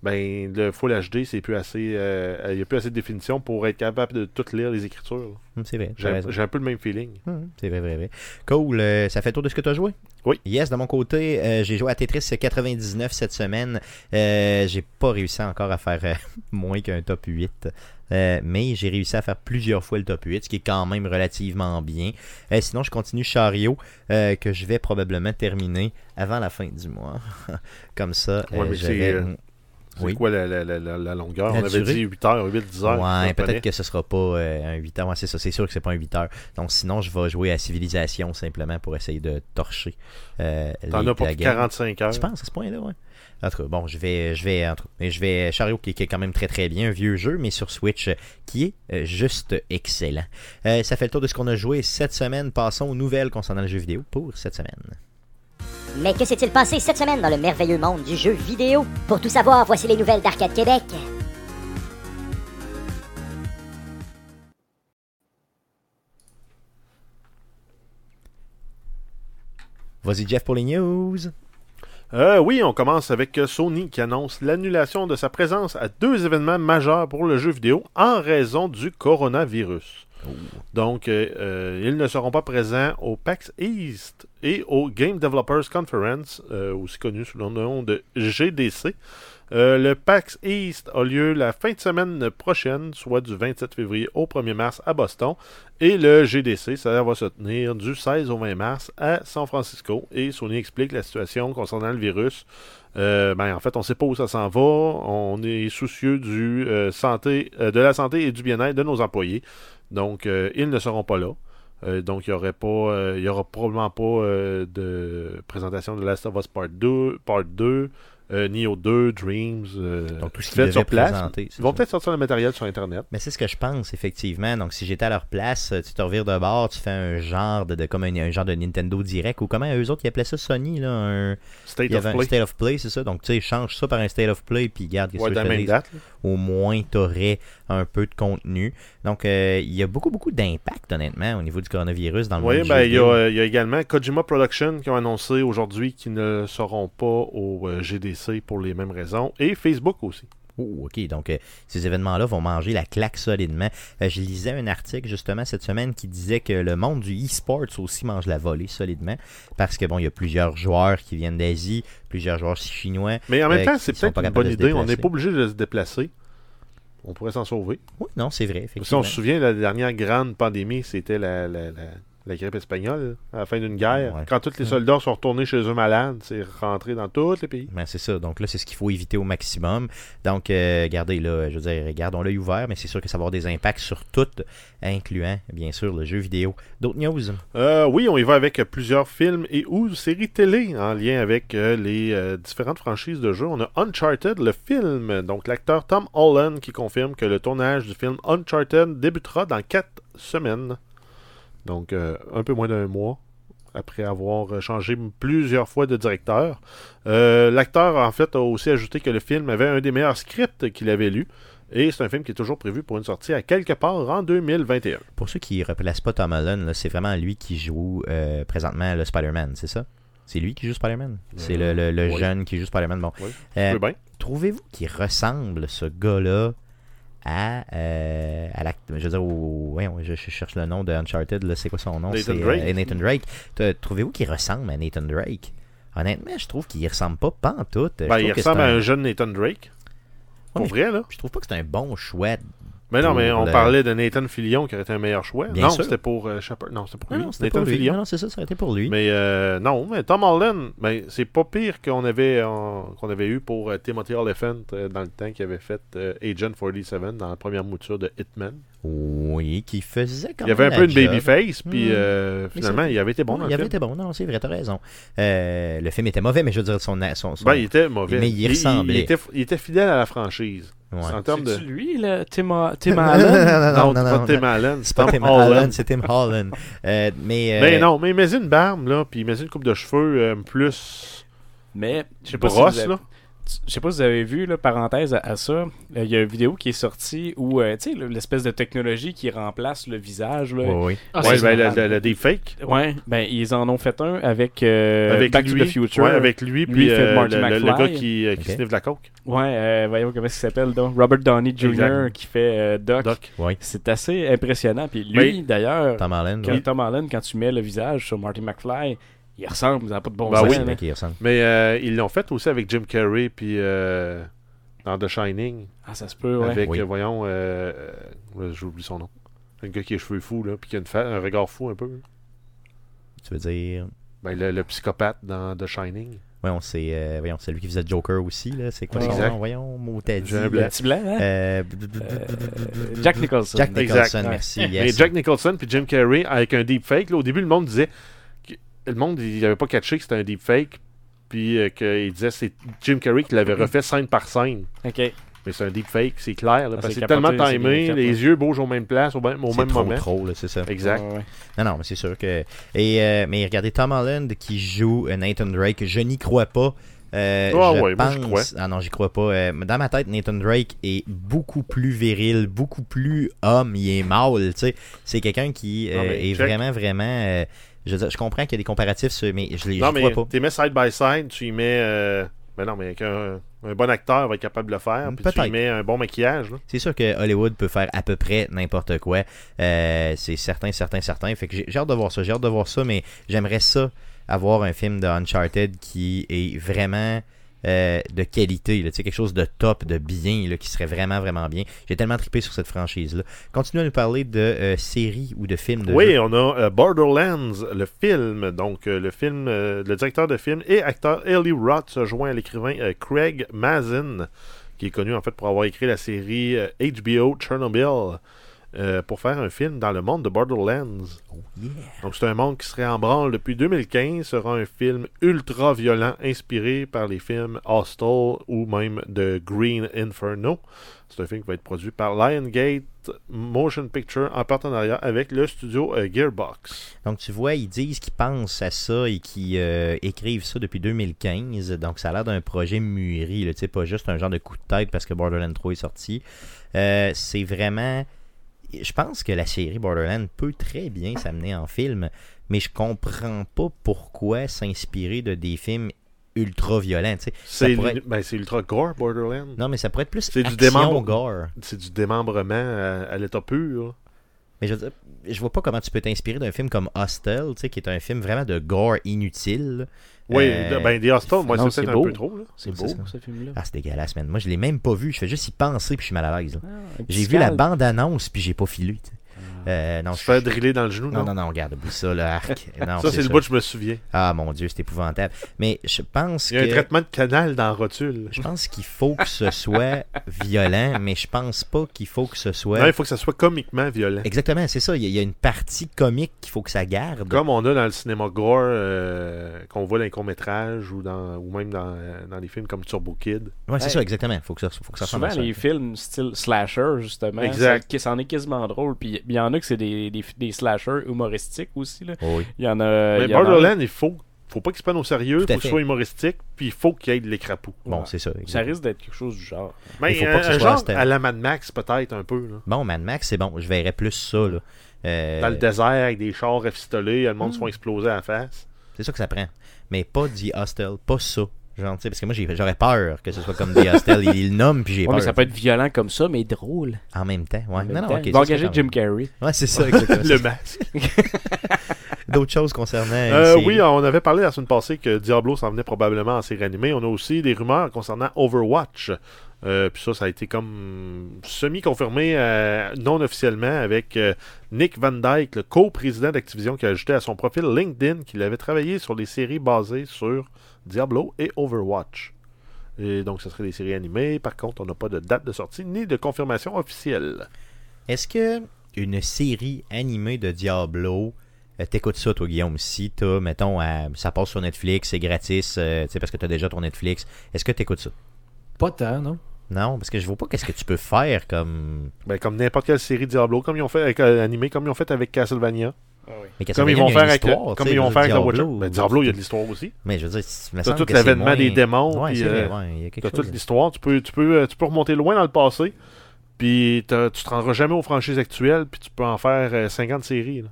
Ben, le Full HD, c'est plus assez. euh, Il n'y a plus assez de définition pour être capable de tout lire les écritures. Hum, C'est vrai. J'ai un peu le même feeling. Hum, C'est vrai, vrai, vrai. Cool. euh, ça fait tour de ce que tu as joué? Oui. Yes, de mon côté, euh, j'ai joué à Tetris 99 cette semaine. Euh, j'ai pas réussi encore à faire euh, moins qu'un top 8. Euh, mais j'ai réussi à faire plusieurs fois le top 8, ce qui est quand même relativement bien. Euh, sinon, je continue Chariot, euh, que je vais probablement terminer avant la fin du mois. Comme ça, Ouais, euh, c'est, Oui. quoi la, la- la- la- la longueur? On avait durée? dit 8 heures, 8, 10 heures. Ouais, peut-être que ce sera pas euh, un 8 heures. Ouais, c'est ça, c'est sûr que c'est pas un 8 heures. Donc sinon, je vais jouer à Civilisation simplement pour essayer de torcher euh, T'en as pour la game. 45 heures. Tu penses à ce point-là, ouais? En tout cas, bon, je vais, je vais, en tout cas, mais je vais Chariot qui, est quand même très très bien, un vieux jeu, mais sur Switch euh, qui est juste excellent. Euh, ça fait le tour de ce qu'on a joué cette semaine. Passons aux nouvelles concernant le jeu vidéo pour cette semaine. Mais que s'est-il passé cette semaine dans le merveilleux monde du jeu vidéo? Pour tout savoir, voici les nouvelles d'Arcade Québec. Vas-y, Jeff, pour les news. Euh, oui, on commence avec euh, Sony qui annonce l'annulation de sa présence à deux événements majeurs pour le jeu vidéo en raison du coronavirus. Donc, euh, euh, ils ne seront pas présents au PAX East et au Game Developers Conference, euh, aussi connu sous le nom de GDC. Le PAX East a lieu la fin de semaine prochaine, soit du 27 février au 1er mars à Boston. Et le GDC, ça va se tenir du 16 au 20 mars à San Francisco. Et Sony explique la situation concernant le virus. Euh, ben, en fait, on ne sait pas où ça s'en va. On est soucieux euh, euh, de la santé et du bien-être de nos employés. Donc, ils ne seront pas là. Donc, il n'y aura probablement pas de présentation de Last of Us Part 2, Part 2 euh, Neo 2, Dreams, euh, Donc, tout ce qu'ils sur place. Ils vont peut-être sortir le matériel sur Internet. Mais c'est ce que je pense, effectivement. Donc, si j'étais à leur place, euh, tu te revires de bord, tu fais un genre de, de comme un, un genre de Nintendo Direct, ou comment eux autres, ils appelaient ça Sony, là, un... State of un Play. State of Play, c'est ça. Donc, tu sais, change ça par un State of Play, puis garde, Ouais, que date. au moins tu aurais un peu de contenu. Donc, euh, il y a beaucoup, beaucoup d'impact, honnêtement, au niveau du coronavirus dans le Oui, monde ben, il y, a, vidéo. euh, il y a également Kojima Production qui ont annoncé aujourd'hui qu'ils ne seront pas au euh, GDC pour les mêmes raisons. Et Facebook aussi. Oh, OK. Donc, euh, ces événements-là vont manger la claque solidement. Euh, je lisais un article, justement, cette semaine qui disait que le monde du e-sports aussi mange la volée solidement. Parce que, bon, il y a plusieurs joueurs qui viennent d'Asie, plusieurs joueurs chinois. Mais en même temps, c'est peut-être une bonne idée. On n'est pas obligé de se déplacer. On pourrait s'en sauver. Oui, non, c'est vrai, Si on se souvient, la dernière grande pandémie, c'était la, la, la la grippe espagnole, à la fin d'une guerre. Ouais. Quand tous les soldats sont retournés chez eux malades, c'est rentré dans tous les pays. Ben, c'est ça. Donc là, c'est ce qu'il faut éviter au maximum. Donc, euh, gardez là, je veux dire, gardons l'œil ouvert, mais c'est sûr que ça va avoir des impacts sur tout, incluant, bien sûr, le jeu vidéo. D'autres news? Euh, oui, on y va avec plusieurs films et ou séries télé en lien avec euh, les euh, différentes franchises de jeux. On a Uncharted, le film. Donc, l'acteur Tom Holland qui confirme que le tournage du film Uncharted débutera dans quatre semaines. Donc, euh, un peu moins d'un mois après avoir changé plusieurs fois de directeur. Euh, L'acteur, en fait, a aussi ajouté que le film avait un des meilleurs scripts qu'il avait lu. Et c'est un film qui est toujours prévu pour une sortie à quelque part en 2021. Pour ceux qui ne replacent pas Tom Holland, c'est vraiment lui qui joue euh, présentement le Spider-Man, c'est ça? C'est lui qui joue Spider-Man? C'est le, le- le oui. jeune qui joue Spider-Man. Bon. Oui. Trouvez-vous qu'il ressemble, ce gars-là, à, euh, à l'act- Je veux dire, au- je, je cherche le nom de Uncharted, là, c'est quoi son nom? Nathan C'est, Drake. euh, Nathan Drake. Trouvez-vous qu'il ressemble à Nathan Drake? Honnêtement, je trouve qu'il ressemble pas pas en tout. Ben, il ressemble à un- un jeune Nathan Drake. Pour mais- vrai, là. Je trouve pas que c'est un bon choix. Mais non, mais on le- parlait de Nathan Fillion qui aurait été un meilleur choix. Bien non, c'était pour euh, Shepard. Non, c'était pour lui. non, Nathan pour lui. Fillion. Non, c'est ça, ça a été pour lui. Mais euh, non, mais Tom Holland, ben, c'est pas pire qu'on avait, euh, qu'on avait eu pour euh, Timothy Olyphant euh, dans le temps qui avait fait euh, Agent 47 dans la première mouture de Hitman. Oui, qui faisait quand il y avait un même peu une babyface, puis Hmm. euh, finalement, il avait été bon dans il le avait film. été bon, non, c'est vrai, t'as raison. Euh, le film était mauvais, mais je veux dire, son. son, son- Ben, il était mauvais. Mais il ressemblait. Il, était, il était fidèle à la franchise. Ouais. En termes de. C'est lui, là, Tim, Ha- Tim non, Allen? Non, non, non, c'est non, pas non, Tim. Allen, C'est Tim Holland. C'est Tim Holland. Euh, mais, euh, Mais non, mais mets une barbe, là, puis mets une coupe de cheveux euh, plus Mais, je sais pas si brosse, vous avez- là. Je sais pas si vous avez vu, là, parenthèse à, à ça, euh, il y a une vidéo qui est sortie où, euh, tu sais, l'espèce de technologie qui remplace le visage, là. oui, oui. Ah, ouais, c'est ben, le, malade. le, le deepfake. Ouais, ben, ils en ont fait un avec, euh, avec Back lui. to the Future. Ouais, avec lui, Lui, puis il fait euh, Marty le, le- le McFly. gars qui, euh, qui sniffe de la coke. Ouais, euh, voyons comment il s'appelle, donc. Robert Downey Jr. Exact. qui fait euh, Doc. Doc. oui. C'est assez impressionnant. Puis lui, d'ailleurs, Tom Holland. Tom Holland, quand tu mets le visage sur Marty McFly, il ressemble, ça n'a pas de bon Ben sens. oui. là. vrai qu'il ressemble. Mais euh, ils l'ont fait aussi avec Jim Carrey, puis euh, dans The Shining. Ah, ça se peut, ouais. Avec, Oui. voyons, euh, euh, j'oublie son nom. Un gars qui a les cheveux fous, là, puis qui a une fa- un regard fou un peu. Tu veux dire? Ben, le, le psychopathe dans The Shining. Voyons, c'est euh, voyons, c'est lui qui faisait Joker aussi, là. C'est quoi son nom? Voyons, mot t'as dit. J'ai un Le blanc. petit blanc, hein? Euh, Euh, Jack Nicholson. Jack Exact. Nicholson, Ouais. merci. Mais Yes. Jack Nicholson puis Jim Carrey avec un deepfake. Là, au début, le monde disait. Le monde, il avait pas catché que c'était un deepfake. Puis euh, qu'il disait que c'est Jim Carrey qui l'avait refait scène par scène. OK. Mais c'est un deepfake, c'est clair. là, Ah, parce que c'est tellement timé, fait, les ouais. yeux bougent aux mêmes places, au même, au C'est même trop, moment. trop, c'est ça. Exact. Ouais, ouais. Non, non, mais c'est sûr que. Et, euh, mais regardez, Tom Holland qui joue euh, Nathan Drake, je n'y crois pas. Euh, Ah je ouais, pense... crois. Ah non, j'y crois pas. Euh, dans ma tête, Nathan Drake est beaucoup plus viril, beaucoup plus homme, il est mâle, tu sais. C'est quelqu'un qui euh, est check. vraiment, vraiment... je, dire, je comprends qu'il y a des comparatifs, mais je les Non, j'y mais crois pas. tu mets side by side, tu y mets. euh, Ben non, mais avec un, bon acteur va être capable de le faire. Puis tu y mets un bon maquillage. C'est sûr que Hollywood peut faire à peu près n'importe quoi. Euh, c'est certain, certain, certain. Fait que j'ai j'ai hâte de voir ça. J'ai hâte de voir ça, mais j'aimerais ça avoir un film de Uncharted qui est vraiment euh, de qualité, là, quelque chose de top, de bien, là, qui serait vraiment, vraiment bien. J'ai tellement trippé sur cette franchise-là. Continue à nous parler de euh, séries ou de films de Oui, on a euh, Borderlands, le film. Donc, le film, le directeur de film et acteur Eli Roth se joint à l'écrivain Craig Mazin, qui est connu en fait pour avoir écrit la série HBO Chernobyl, euh, pour faire un film dans le monde de Borderlands. Oh, yeah. Donc, c'est un monde qui serait en branle depuis 2015. sera un film ultra violent inspiré par les films Hostel ou même de Green Inferno. C'est un film qui va être produit par Liongate Motion Picture en partenariat avec le studio euh, Gearbox. Donc, tu vois, ils disent qu'ils pensent à ça et qu'ils euh, écrivent ça depuis 2015. Donc, ça a l'air d'un projet mûri. là, pas juste un genre de coup de tête parce que Borderlands 3 est sorti. Euh, c'est vraiment. Je pense que la série Borderlands peut très bien s'amener en film, mais je comprends pas pourquoi s'inspirer de des films ultra violents. C'est ben, c'est ultra gore, Borderlands. Non, mais ça pourrait être plus C'est du action démembre- gore. C'est du démembrement à, à l'état pur. Mais je veux dire, je vois pas comment tu peux t'inspirer d'un film comme Hostel, tu sais, qui est un film vraiment de gore inutile. Oui, Euh, ben, des Hostels, moi, c'est un beau. peu trop. Là. C'est beau, ça. ce film-là. Ah, c'est dégueulasse, man. Moi, je l'ai même pas vu. Je fais juste y penser puis je suis mal à l'aise. Ah, J'ai vu la bande-annonce puis j'ai pas filé. tu sais. Euh, non, Se je- faire driller dans le genou, non, non? non, non, regarde, oublie ça, le arc. Non, ça, c'est le bout que je me souviens. Ah, mon Dieu, c'est épouvantable. Mais je pense Il y a un que... traitement de canal dans la rotule. Je pense qu'il faut que ce soit violent, mais je pense pas qu'il faut que ce soit... Non, il faut que ça soit comiquement violent. Exactement, c'est ça. Il y, a, il une partie comique qu'il faut que ça garde. Comme on a dans le cinéma gore, euh, qu'on voit dans les courts-métrages ou, dans, ou même dans, euh, dans les films comme Turbo Kid. Ouais, c'est ça, exactement. Faut que ça, faut que ça Souvent, les films style slasher, justement, Exact. ça, ça en est quasiment drôle. Puis il y en a que c'est des, des, des slashers humoristiques aussi. Là. Oh oui. Il y en a. Mais il y en a- Borderland, il faut, faut pas qu'il se prenne au sérieux, faut que ce fait. soit humoristique, puis il faut qu'il y ait de l'écrapou. Bon, Ouais. c'est ça. Ça risque d'être quelque chose du genre. Mais Il faut pas que ce un soit genre à la Mad Max, peut-être, un peu. Là. Bon, Mad Max, c'est bon. Je verrais plus ça. Là. Euh, Dans le désert, avec des chars rafistolés, le monde se font exploser à la face. c'est ça que ça prend. Mais pas The Hostel, pas ça. Genre, tu sais, parce que moi, j'aurais peur que ce soit comme The Hostel. il, il le nomme, puis j'ai Ouais, peur. mais ça peut être violent comme ça, mais drôle. En même temps, ouais. En Non, même non, temps. ok. Il va ça, c'est engager Jim Carrey. Ouais, c'est ça, exactement. Le masque. D'autres choses concernant. Euh, série? oui, on avait parlé la semaine passée que Diablo s'en venait probablement en série animée. On a aussi des rumeurs concernant Overwatch. Euh, puis ça, ça a été comme semi-confirmé euh, non officiellement avec euh, Nick Van Dyke, le co-président d'Activision, qui a ajouté à son profil LinkedIn qu'il avait travaillé sur des séries basées sur Diablo et Overwatch. Et donc, ce serait des séries animées. Par contre, on n'a pas de date de sortie ni de confirmation officielle. Est-ce que une série animée de Diablo, euh, t'écoutes ça toi Guillaume, si t'as, mettons, euh, ça passe sur Netflix, c'est gratis, euh, tu sais, parce que t'as déjà ton Netflix, est-ce que t'écoutes ça? Pas tant, non? Non, parce que je vois pas qu'est-ce que tu peux faire comme... Ben, comme n'importe quelle série Diablo, comme ils ont fait avec euh, animé, comme ils ont fait avec Castlevania, Mais comme ils vont faire avec, comme tu ils vont faire avec The Witcher. Ben, Diablo, il y a de l'histoire aussi. Mais je veux dire, T'as semble tout l'avènement moins- des démons, Ouais, vrai, euh, ouais, il y a quelque T'as chose. toute l'histoire. Tu peux, tu, peux, euh, tu peux remonter loin dans le passé, puis tu te rendras jamais aux franchises actuelles, puis tu peux en faire euh, 50 séries. là.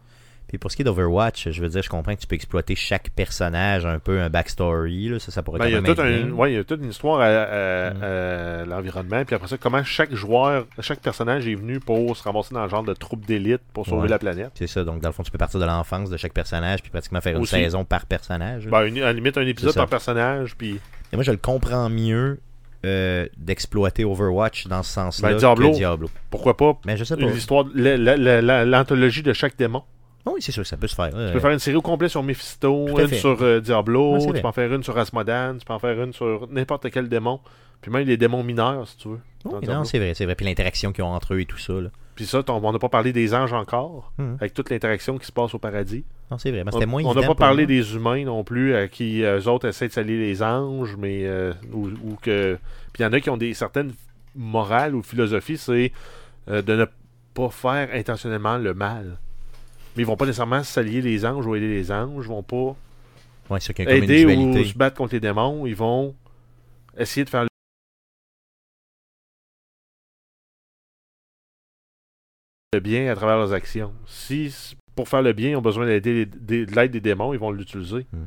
Puis pour ce qui est d'Overwatch, je veux dire, je comprends que tu peux exploiter chaque personnage, un peu un backstory, là, ça, ça pourrait Ben, il, y a être un- ouais, il y a toute une histoire à, à- Mm. à l'environnement, puis après ça, comment chaque joueur, chaque personnage est venu pour se ramasser dans le genre de troupe d'élite pour sauver Ouais. la planète. C'est ça, donc dans le fond, tu peux partir de l'enfance de chaque personnage, puis pratiquement faire une saison par personnage. Ben, une- à la limite, un épisode par personnage, puis Et moi, je le comprends mieux euh, d'exploiter Overwatch dans ce sens-là Ben, Diablo. que Diablo. pourquoi pas? Mais je sais pas. une histoire, la- la- la- la- l'anthologie de chaque démon. Oh, oui, c'est sûr, ça peut se faire. Tu peux faire une série au complet sur Mephisto, une sur euh, Diablo, Ouais, tu peux en faire une sur Asmodan, tu peux en faire une sur n'importe quel démon. Puis même les démons mineurs, si tu veux. Diablo. non, c'est vrai, c'est vrai. Puis l'interaction qu'ils ont entre eux et tout ça. Là. Puis ça, on n'a pas parlé des anges encore, Mhm. avec toute l'interaction qui se passe au paradis. Non, c'est vrai. mais moins on n'a pas parlé des humains non plus, à qui euh, eux autres essaient de salir les anges, mais euh, ou, ou que. Puis il y en a qui ont des certaines morales ou philosophies, c'est euh, de ne pas faire intentionnellement le mal. Mais ils vont pas nécessairement s'allier les anges ou aider les anges, ils vont pas Ouais, sûr aider ou se battre contre les démons, ils vont essayer de faire le bien à travers leurs actions. Si pour faire le bien, ils ont besoin d'aider de l'aide des démons, ils vont l'utiliser. Hmm.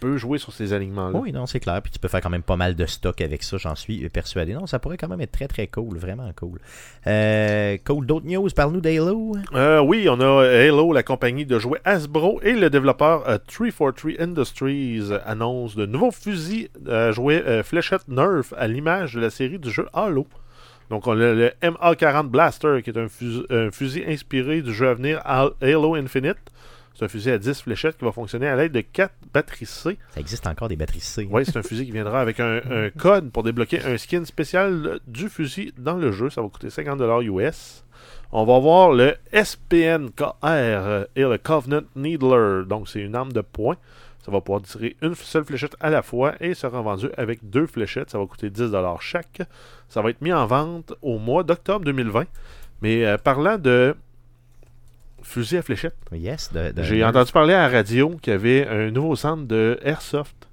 Tu peux jouer sur ces alignements-là. Oui, non, c'est clair. Puis tu peux faire quand même pas mal de stock avec ça, j'en suis persuadé. Non, ça pourrait quand même être très très cool, vraiment cool. Euh, cool, d'autres news, parle-nous d'Halo. Euh, oui, on a Halo, la compagnie de jouets Hasbro et le développeur euh, 343 Industries euh, annonce de nouveaux fusils à jouets euh, fléchettes Nerf à l'image de la série du jeu Halo. Donc on a le MA40 Blaster qui est un fusil, un fusil inspiré du jeu à venir Hal- Halo Infinite. C'est un fusil à 10 fléchettes qui va fonctionner à l'aide de 4 batteries C. Ça existe encore des batteries C. Oui, c'est un fusil qui viendra avec un, un code pour débloquer un skin spécial du fusil dans le jeu. Ça va coûter 50$ US. On va voir le SPNKR euh, et le Covenant Needler. Donc, c'est une arme de poing. Ça va pouvoir tirer une seule fléchette à la fois et sera vendu avec deux fléchettes. Ça va coûter 10$ chaque. Ça va être mis en vente au mois d'octobre 2020. Mais euh, parlant de fusil à fléchettes, Yes, de, de- j'ai de- entendu parler à la radio qu'il y avait un nouveau centre de Airsoft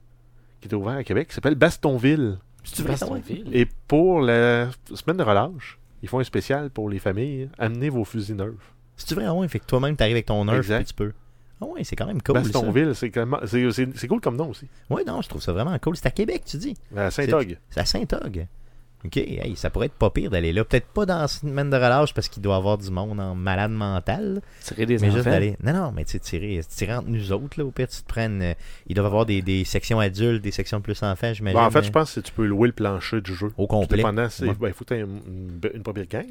qui était ouvert à Québec qui s'appelle Bastonville. Bastonville. Et pour la semaine de relâche, ils font un spécial pour les familles. Amenez vos fusils neufs. C'est vrai, ah ouais, fait que toi-même t'arrives avec ton Exact. puis tu peux. Ah ouais, c'est quand même cool. Bastonville, c'est quand même- c'est- cool comme nom aussi. Ouais, non, je trouve ça vraiment cool. C'est à Québec, tu dis. À Saint-Og. C'est à Saint-Og. Ok, hey, ça pourrait être pas pire d'aller là. Peut-être pas dans une semaine de relâche parce qu'il doit y avoir du monde en malade mental. Tirer des mais juste enfants. d'aller. Non, non, mais tu sais, tirer, tirer entre nous autres, là, au pire, tu te prennes. euh, ils doivent avoir des, des sections adultes, des sections plus enfants, j'imagine. Bon, en fait, mais- je pense que tu peux louer le plancher du jeu. Au complet. Ouais. ben, il faut que tu aies une, première gang.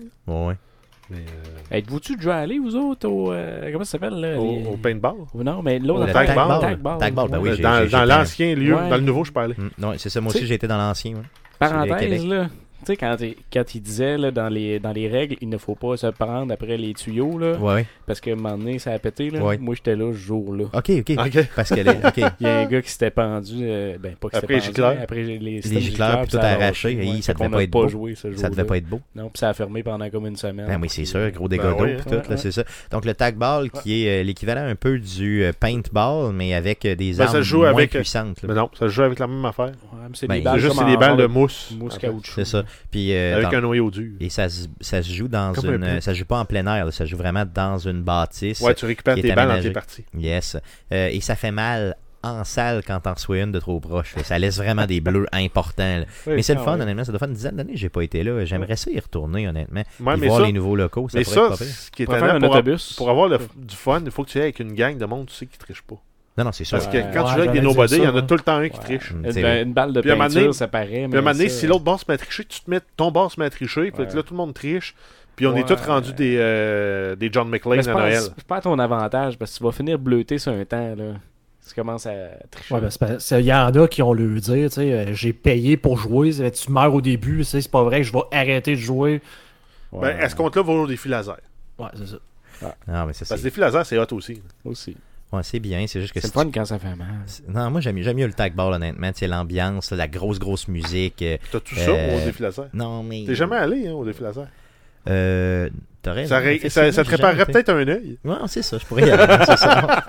Mais, euh, Êtes-vous-tu déjà allé, vous autres, au. euh, comment ça s'appelle, là au, les- au paintball. Non, mais l'autre. Au Le tag tag ball. ball. Tag ball. Tag ball, ben oui, Euh, dans l'ancien lieu, Ouais. dans le nouveau, je parlais. Mm, non, c'est ça, moi aussi j'étais dans l'ancien. ouais. Parenthèse, là. Tu sais, quand, il- quand il disait là, dans, les, dans les règles, il ne faut pas se prendre après les tuyaux, là, Ouais, ouais. parce que un moment donné, ça a pété. Là. Ouais. Moi, j'étais là ce jour-là. Ok, ok. Ok. Parce que les, ok. Il y a un gars qui s'était pendu, euh, ben pas qui Après les pendu, gicleurs. mais après les, les, Les gicleurs, puis tout arraché, et ça devait pas être beau. joué ce jour-là. ça devait pas être beau. Non, puis ça a fermé pendant comme une semaine. Ben oui, c'est Puis, sûr, gros dégâts Ben d'eau oui, pis hein. tout, là, Ouais, c'est ça. Donc le tag ball qui est euh, l'équivalent un peu du euh, paintball, mais avec des Ben, armes moins puissantes. là. Mais non, ça se joue avec la même affaire. Ouais, mais c'est Ben, des c'est balles C'est juste des balles de mousse. mousse caoutchouc. C'est ça. Puis euh, Avec dans- un noyau dur. et ça se, ça se joue dans Comme une ça se joue pas en plein air, là, ça se joue vraiment dans une bâtisse. Ouais, tu récupères tes balles dans tes parties. Yes. Euh, et ça fait mal en salle quand t'en reçois une de trop proche. Ça laisse vraiment des bleus importants. mais c'est le ah fun, ouais. honnêtement. Ça doit faire une dizaine d'années que j'ai pas été là. J'aimerais ça y retourner, honnêtement. Ouais, mais voir ça, les nouveaux locaux, ça mais être ça ce qui est pour, autobus. pour avoir le- du fun, il faut que tu ailles avec une gang de monde, tu sais, qui triche pas. Non, non, c'est sûr. Parce que quand Ouais, tu joues avec des nobody, il y en a tout le temps un qui triche. Une, ben, balle de peinture, ça paraît. Puis à un moment donné, si l'autre bord se met à tricher, tu te mets ton bord se met à tricher, puis Ouais. là, tout le monde triche. Puis on Ouais. est tous rendus des, euh, des John McClane c'est à pas, Noël. c'est pas à ton avantage parce que tu vas finir bleuté sur un temps. Là. Tu commences à tricher. Ouais, ben, Il y en a qui ont le dire, tu sais, euh, j'ai payé pour jouer, tu meurs au début, c'est pas vrai que je vais arrêter de jouer. Ouais, Ben, à ce compte-là, va au défi laser? Ouais, c'est ça. Non, mais ça, Parce que c'est défi laser, c'est hot aussi. aussi. Ouais, c'est bien. C'est juste que C'est fun quand ça fait mal. tu- Non, moi, j'aime mieux le tag ball, honnêtement. Tu sais, l'ambiance, la grosse, grosse musique. euh, T'as tout ça Euh, au défi laser. Non, mais. T'es jamais allé hein, au défi laser. Euh, raison. Ça, ré- ça, te réparerait peut-être un œil. Ouais, c'est ça, je pourrais y aller. c'est ça.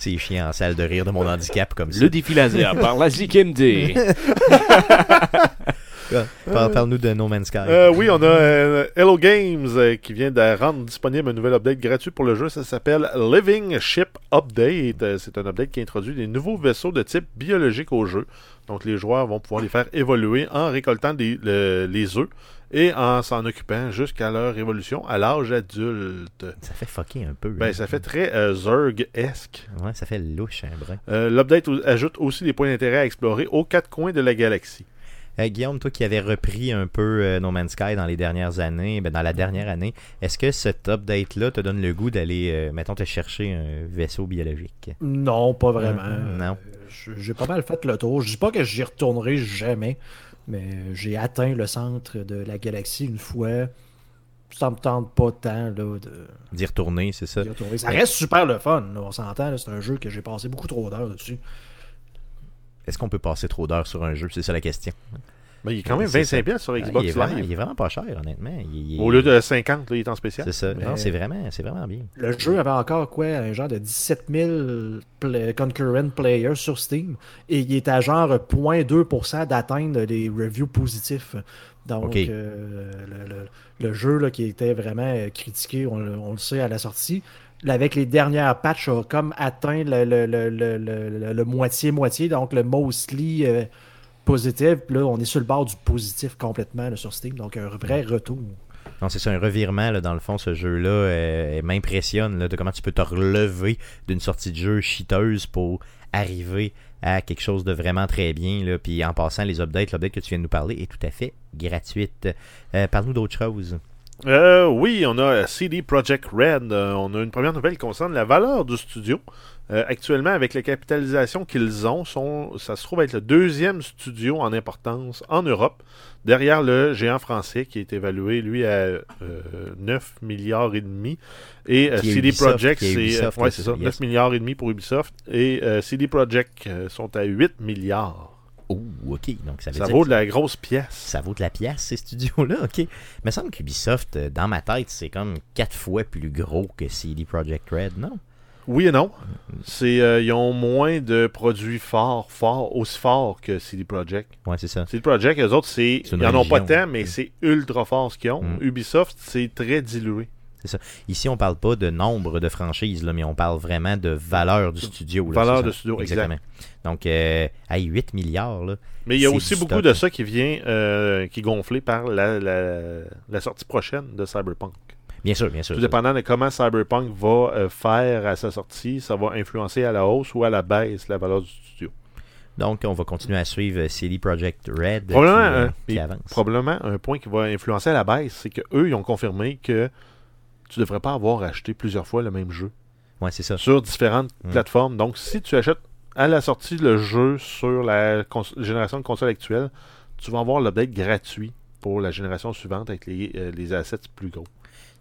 C'est chiant en salle de rire de mon handicap comme ça. Le défi laser par la ZKMD. Parle- Parle-nous de No Man's Sky. Euh, oui, on a euh, Hello Games euh, qui vient de rendre disponible un nouvel update gratuit pour le jeu. Ça s'appelle Living Ship Update. Euh, C'est un update qui introduit des nouveaux vaisseaux de type biologique au jeu. Donc les joueurs vont pouvoir les faire évoluer en récoltant des- le- les œufs et en s'en occupant jusqu'à leur évolution à l'âge adulte. Ça fait fucker un peu. Ben, hein. ça fait très euh, Zerg-esque. Ouais, ça fait louche, un brin. Euh, L'update ou- ajoute aussi des points d'intérêt à explorer aux quatre coins de la galaxie. Euh, Guillaume, toi qui avais repris un peu euh, No Man's Sky dans les dernières années, ben, dans la dernière année, est-ce que cet update-là te donne le goût d'aller, euh, mettons, te chercher un vaisseau biologique? Non, pas vraiment. Mhm, non. J'ai pas mal fait le tour. Je dis pas que j'y retournerai jamais, mais j'ai atteint le centre de la galaxie une fois. Ça me tente pas tant là, de D'y retourner, c'est ça. retourner. Ça reste super le fun, là, on s'entend. là, C'est un jeu que j'ai passé beaucoup trop d'heures dessus. Est-ce qu'on peut passer trop d'heures sur un jeu? C'est ça la question. Ben, il est quand même C'est 25$ ça. piastres sur Ah, Xbox il, est vraiment, Live. il est vraiment pas cher, honnêtement. Il- il- Au lieu de 50$, là, il est en spécial. C'est ça. Mais- Non, c'est vraiment, c'est vraiment bien. Le jeu avait encore quoi? Un genre de 17 000 play- concurrent players sur Steam et il est à genre 0.2% d'atteindre les reviews positifs. Donc, euh, le, le- le jeu là, qui était vraiment critiqué, on, le- on le sait à la sortie, avec les dernières patchs, a comme atteint le, le- le- le- le- le moitié-moitié, donc le mostly euh, positif. Puis Là, on est sur le bord du positif complètement là, sur Steam, donc un vrai retour. Non, c'est ça, un revirement, là, dans le fond, ce jeu-là euh, m'impressionne, de comment tu peux te relever d'une sortie de jeu chiteuse pour arriver à quelque chose de vraiment très bien, là, puis en passant, les updates, l'update que tu viens de nous parler est tout à fait gratuite. Euh, Parle-nous d'autre chose. Euh, oui, on a CD Projekt Red. Euh, on a une première nouvelle qui concerne la valeur du studio. Euh, actuellement, avec la capitalisation qu'ils ont, sont, ça se trouve être le deuxième studio en importance en Europe, derrière le géant français qui est évalué, lui, à euh, 9 milliards et demi. Et euh, CD Projekt, c'est ouais, là, c'est c'est ça, ça, 9 yes. milliards et demi pour Ubisoft. Et euh, CD Projekt euh, sont à 8 milliards. Oh, ok, donc ça veut Ça dire vaut de la grosse pièce. ça vaut de la pièce, ces studios-là, ok. Il me semble qu'Ubisoft, euh, dans ma tête, c'est comme quatre fois plus gros que CD Projekt Red, non? Oui et non. C'est, euh, ils ont moins de produits forts, forts, aussi forts que CD Projekt. Ouais, c'est ça. CD Projekt, eux autres, c'est, ils une en ont pas tant, mais c'est ultra fort ce qu'ils ont. Mm. Ubisoft, c'est très dilué. Ici, on parle pas de nombre de franchises, là, mais on parle vraiment de valeur du studio. là, Valeur de studio, Exactement. Donc, euh, hey, 8 milliards, là. Mais il y a aussi beaucoup stock, de ça qui vient, euh, qui est gonflé par la, la, la sortie prochaine de Cyberpunk. Bien sûr, bien sûr. Tout dépendant de comment Cyberpunk va euh, faire à sa sortie, ça va influencer à la hausse ou à la baisse la valeur du studio. Donc, on va continuer à suivre CD Projekt Red qui, Probablement, euh, un- qui avance. probablement un point qui va influencer à la baisse, c'est qu'eux, ils ont confirmé que tu devrais pas avoir acheté plusieurs fois le même jeu Ouais, c'est ça. sur différentes Mm. plateformes. Donc, si tu achètes à la sortie le jeu sur la génération de console actuelle, tu vas avoir l'update gratuit pour la génération suivante avec les, euh, les assets plus gros.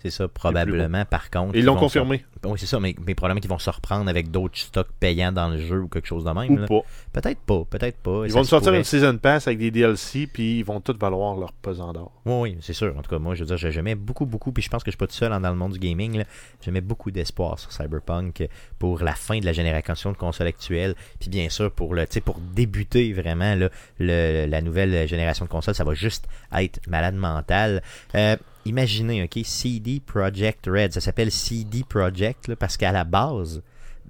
C'est ça, probablement. Par contre, ils l'ont confirmé. se- Oui, c'est ça, mais, mais probablement qu'ils vont se reprendre avec d'autres stocks payants dans le jeu ou quelque chose de même. Ou là. pas. Peut-être pas, peut-être pas. Ils ça vont sortir pourrait. une Season Pass avec des DLC, puis ils vont tous valoir leur pesant d'or. Oui, oui, c'est sûr. En tout cas, moi, je veux dire, je- j'aimais beaucoup, beaucoup, puis je pense que je suis pas tout seul dans le monde du gaming. J'aimais beaucoup d'espoir sur Cyberpunk pour la fin de la génération de consoles actuelles, puis bien sûr pour le, tu sais, pour débuter vraiment là, le- la nouvelle génération de consoles, ça va juste être malade mental. Euh, imaginez, ok, CD Projekt Red, ça s'appelle CD Projekt là, parce qu'à la base,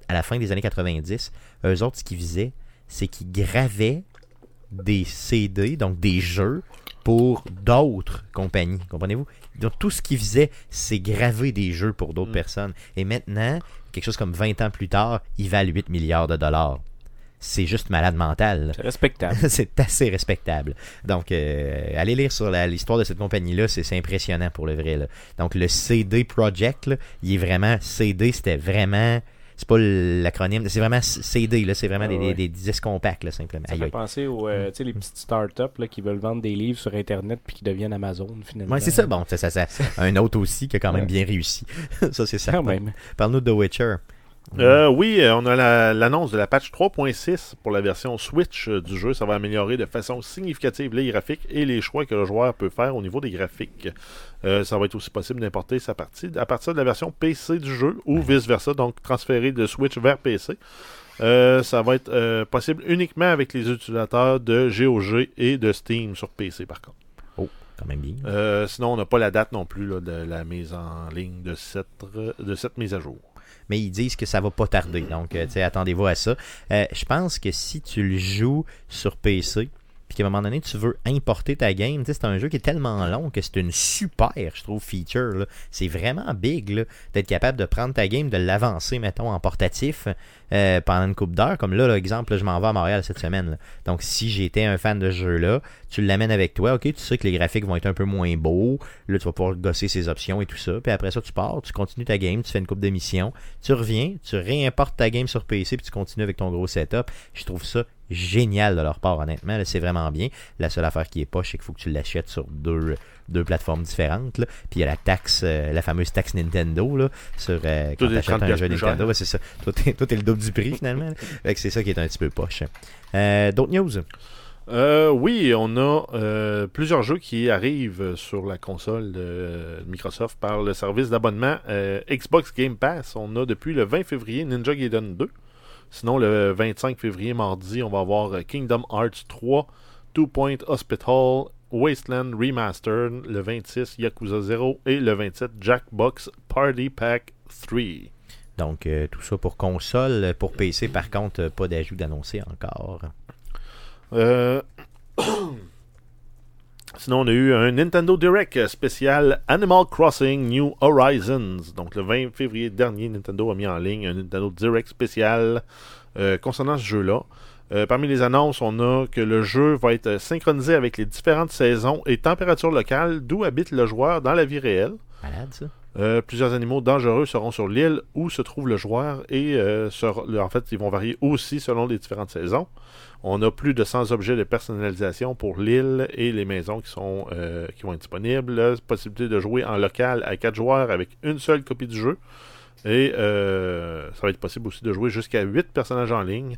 à la fin des années 90, eux autres, ce qu'ils faisaient, c'est qu'ils gravaient des CD, donc des jeux, pour d'autres compagnies. Comprenez-vous? Donc tout ce qu'ils faisaient, c'est graver des jeux pour d'autres Mm. personnes. Et maintenant, quelque chose comme 20 ans plus tard, ils valent 8 milliards de dollars. C'est juste malade mental. C'est respectable. c'est assez respectable. Donc, euh, allez lire sur l'histoire de cette compagnie-là, c'est impressionnant pour le vrai. là. Donc, le CD Project, là, il est vraiment CD, c'était vraiment. C'est pas l'acronyme, c'est vraiment CD, c'est vraiment Ah des, ouais. des- des disques compacts, là, simplement. Ça fait penser aux euh, les petites startups qui veulent vendre des livres sur Internet puis qui deviennent Amazon finalement. Ouais, c'est ça. Bon, ça, ça, ça- un autre aussi qui a quand même bien réussi. ça, c'est ça. Parle-nous de The Witcher. Euh, oui, euh, on a la- l'annonce de la patch 3.6 pour la version Switch euh, du jeu. Ça va améliorer de façon significative les graphiques et les choix que le joueur peut faire au niveau des graphiques. Euh, ça va être aussi possible d'importer sa partie à partir de la version PC du jeu ou vice-versa, donc transférer de Switch vers PC. Euh, ça va être possible uniquement avec les utilisateurs de GOG et de Steam sur PC par contre. Quand même bien. Sinon, on n'a pas la date non plus là, de la mise en ligne de cette, de cette mise à jour. Mais ils disent que ça va pas tarder. Donc, euh, attendez-vous à ça. Euh, je pense que si tu le joues sur PC, puis qu'à un moment donné, tu veux importer ta game, c'est un jeu qui est tellement long que c'est une super, je trouve, feature. C'est vraiment big d'être capable de prendre ta game, de l'avancer, mettons, en portatif euh, pendant une coupe d'heure. Comme là, l'exemple, là, je m'en vais à Montréal cette semaine. Donc, si j'étais un fan de ce jeu-là, tu l'amènes avec toi, ok, tu sais que les graphiques vont être un peu moins beaux, là, tu vas pouvoir gosser ses options et tout ça, puis après ça, tu pars, tu continues ta game, tu fais une coupe de mission, tu reviens, tu réimportes ta game sur PC, puis tu continues avec ton gros setup. Je trouve ça génial de leur part, honnêtement. C'est vraiment bien. La seule affaire qui est poche, c'est qu'il faut que tu l'achètes sur deux, deux plateformes différentes. là. Puis il y a la taxe, euh, la fameuse taxe Nintendo, là, sur euh, quand tu achètes 30 un jeu Nintendo. Ouais, c'est ça. Tout est le double du prix, finalement. c'est ça qui est un petit peu poche. Euh, D'autres news? Oui, on a plusieurs jeux qui arrivent sur la console de Microsoft par le service d'abonnement Xbox Game Pass. On a depuis le 20 février Ninja Gaiden 2. Sinon, le 25 février, mardi, on va avoir euh, Kingdom Hearts 3, Two Point Hospital, Wasteland Remastered, le 26 Yakuza 0 et le 27 Jackbox Party Pack 3. Donc, euh, tout ça pour console. Pour PC, par contre, pas d'ajout d'annoncer encore. Euh, Sinon, on a eu un Nintendo Direct spécial Animal Crossing New Horizons. Donc, le 20 février dernier, Nintendo a mis en ligne un Nintendo Direct spécial euh, concernant ce jeu-là. Euh, parmi les annonces, on a que le jeu va être synchronisé avec les différentes saisons et températures locales d'où habite le joueur dans la vie réelle. Euh, plusieurs animaux dangereux seront sur l'île où se trouve le joueur et euh, en fait, ils vont varier aussi selon les différentes saisons. On a plus de 100 objets de personnalisation pour l'île et les maisons qui, sont, euh, qui vont être disponibles. Possibilité de jouer en local à 4 joueurs avec une seule copie du jeu. Et ça va être possible aussi de jouer jusqu'à 8 personnages en ligne.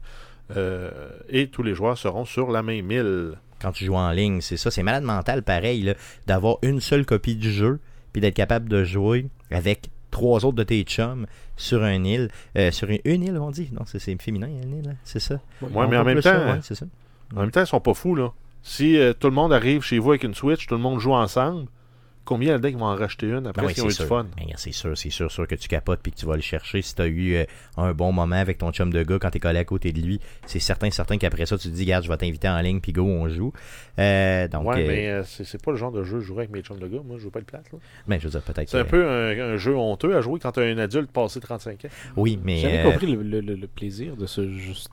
Et tous les joueurs seront sur la même île. Quand tu joues en ligne, c'est ça. C'est malade mental, pareil, d'avoir une seule copie du jeu, puis d'être capable de jouer avec trois autres de tes chums sur une île. Euh, sur une, une île, on dit Non, c'est féminin, une île, hein, c'est ça. Ouais, On mais en même temps, ça, ouais, c'est ça. En même temps, ils sont pas fous, là. Si euh, tout le monde arrive chez vous avec une Switch, tout le monde joue ensemble, combien là-dedans qui vont en racheter une après Ben oui, qu'ils ont eu c'est du sûr. fun? Ben, c'est sûr, c'est sûr, sûr que tu capotes puis que tu vas le chercher si tu as eu euh, un bon moment avec ton chum de gars quand t'es collé à côté de lui. C'est certain, certain qu'après ça, tu te dis, regarde, je vais t'inviter en ligne puis go, on joue. Euh, donc, ouais, euh, mais euh, c'est c'est pas le genre de jeu que je jouerais avec mes chums de gars. Moi, je joue pas le plate. là. ben, je veux dire, peut-être. C'est un peu un, un jeu honteux à jouer quand t'as un adulte passé 35 ans. Oui, mais. J'avais euh, compris le, le- le- le plaisir de ce,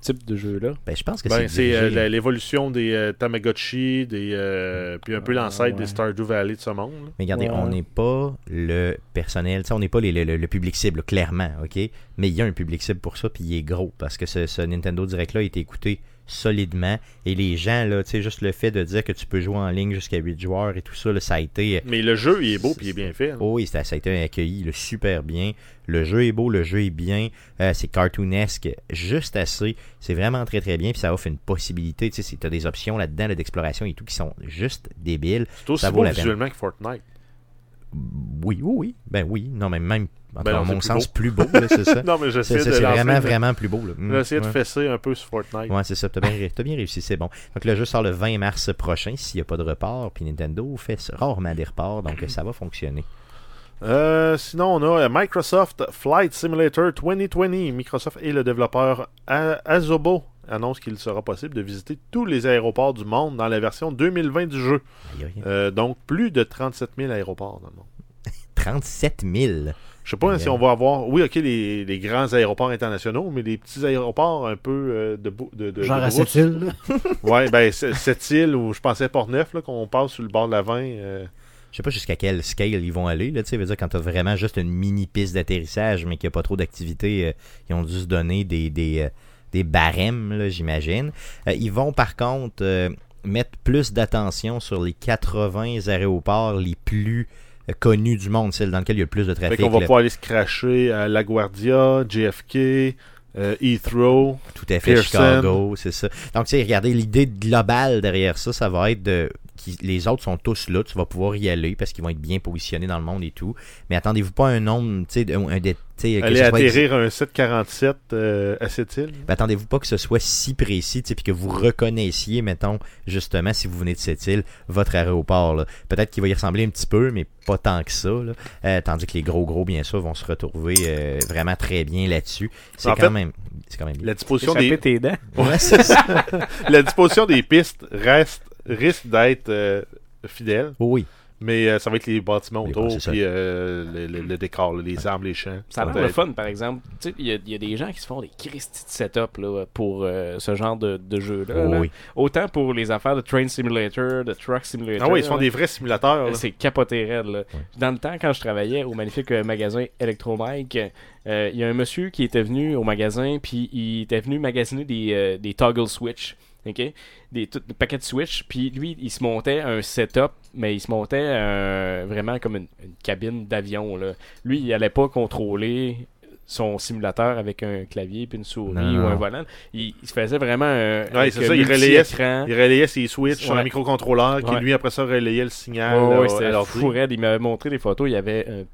type de jeu-là. ben, je pense que Ben, c'est. c'est l'évolution des euh, Tamagotchi, des, euh, puis un peu l'ancêtre ouais. des Stardew Valley de ce monde. là. Mais regardez, Ouais. on n'est pas le personnel, on n'est pas les- le, le- public cible, clairement, OK? Mais il y a un public cible pour ça, puis il est gros, parce que ce, ce Nintendo Direct-là a été écouté solidement, et les gens, là, tu sais, juste le fait de dire que tu peux jouer en ligne jusqu'à 8 joueurs et tout ça, là, ça a été... Mais le jeu, il est beau puis il est bien fait. Oh oui, ça, ça a été accueilli là, super bien. Le jeu est beau, le jeu est bien. euh, c'est cartoonesque, juste assez. C'est vraiment très très bien. Puis ça offre une possibilité. Tu sais, tu as des options là-dedans là, d'exploration et tout qui sont juste débiles. C'est aussi ça vaut beau la peine. visuellement que Fortnite. Oui, oui, oui. Ben oui. Non, mais même, Ben à c'est mon sens, plus beau, c'est ça. Non, mais j'essaie C'est de c'est lancer vraiment, vraiment plus beau. Là. Mm, J'ai essayé de fesser un peu sur Fortnite. Ouais, c'est ça. T'as bien, réussi, c'est bon. Donc le jeu sort le 20 mars prochain s'il n'y a pas de report. Puis Nintendo fait rarement des reports, donc ça va fonctionner. Euh, sinon, on a euh, Microsoft Flight Simulator 2020. Microsoft et le développeur Azobo annoncent qu'il sera possible de visiter tous les aéroports du monde dans la version 2020 du jeu. Euh, donc, plus de 37 000 aéroports dans le monde. 37 000. Je sais pas si on va avoir, oui, ok, les, les grands aéroports internationaux, mais les petits aéroports un peu euh, de, bou- de, de, Genre de à brousse. cette île. là. Ouais, ben, île où je pensais Port-Neuf, là, qu'on passe sur le bord de la 20. euh, Je sais pas jusqu'à quel scale ils vont aller. Là, tu sais, dire quand t'as vraiment juste une mini piste d'atterrissage, mais qu'il n'y a pas trop d'activité, euh, ils ont dû se donner des, des, euh, des barèmes, là, j'imagine. Euh, ils vont par contre euh, mettre plus d'attention sur les 80 aéroports les plus connus du monde, celles dans lesquels il y a le plus de Fait trafic. qu'on va là. pouvoir aller se cracher à LaGuardia, JFK, euh, Heathrow. Tout à fait, Pearson. Chicago, c'est ça. Donc, tu sais, regardez, l'idée globale derrière ça, ça va être de. Qui- les autres sont tous là, tu vas pouvoir y aller parce qu'ils vont être bien positionnés dans le monde et tout. Mais attendez-vous pas un nombre, tu sais, un, des- tu sais, que Aller atterrir un 747 euh, à cette île. ben, attendez-vous pas que ce soit si précis, tu sais, puis que vous reconnaissiez, mettons, justement, si vous venez de cette île, votre aéroport. là. Peut-être qu'il va y ressembler un petit peu, mais pas tant que ça. là. Euh, tandis que les gros gros, bien sûr, vont se retrouver euh, vraiment très bien là-dessus. C'est quand fait, même, c'est quand même bien. La disposition, des, tes dents. Ouais, c'est ça. la disposition des pistes reste, risque d'être euh, fidèle, Oui. mais euh, ça va être les bâtiments autour, puis euh, le, le- le décor, là, les arbres, les champs. Ça a l'air le fun, par exemple. Tu sais, Il y, a- il y a des gens qui se font des Christy de setup là, pour euh, ce genre de, de jeu-là. Oh, là. oui. Autant pour les affaires de Train Simulator, de Truck Simulator. Ah oui, ils font là. des vrais simulateurs. là. C'est capoté raide, là. Dans le temps, quand je travaillais au magnifique magasin Electromike, euh, il y a un monsieur qui était venu au magasin, puis il était venu magasiner des, euh, des toggle switch. OK? Des, tout- des paquets de switch. Puis lui, il se montait un setup, mais il se montait un- vraiment comme une, une cabine d'avion. là. Lui, il allait pas contrôler son simulateur avec un clavier puis une souris Non, ou un volant. Il, il se faisait vraiment un, Ouais, avec c'est ça, il relayait- multi-écran. Il relayait ses switches sur Ouais. un microcontrôleur qui, Ouais. lui, après ça, relayait le signal Ouais, euh, ouais, à c'était fou raide. Il m'avait montré des photos. Il y avait un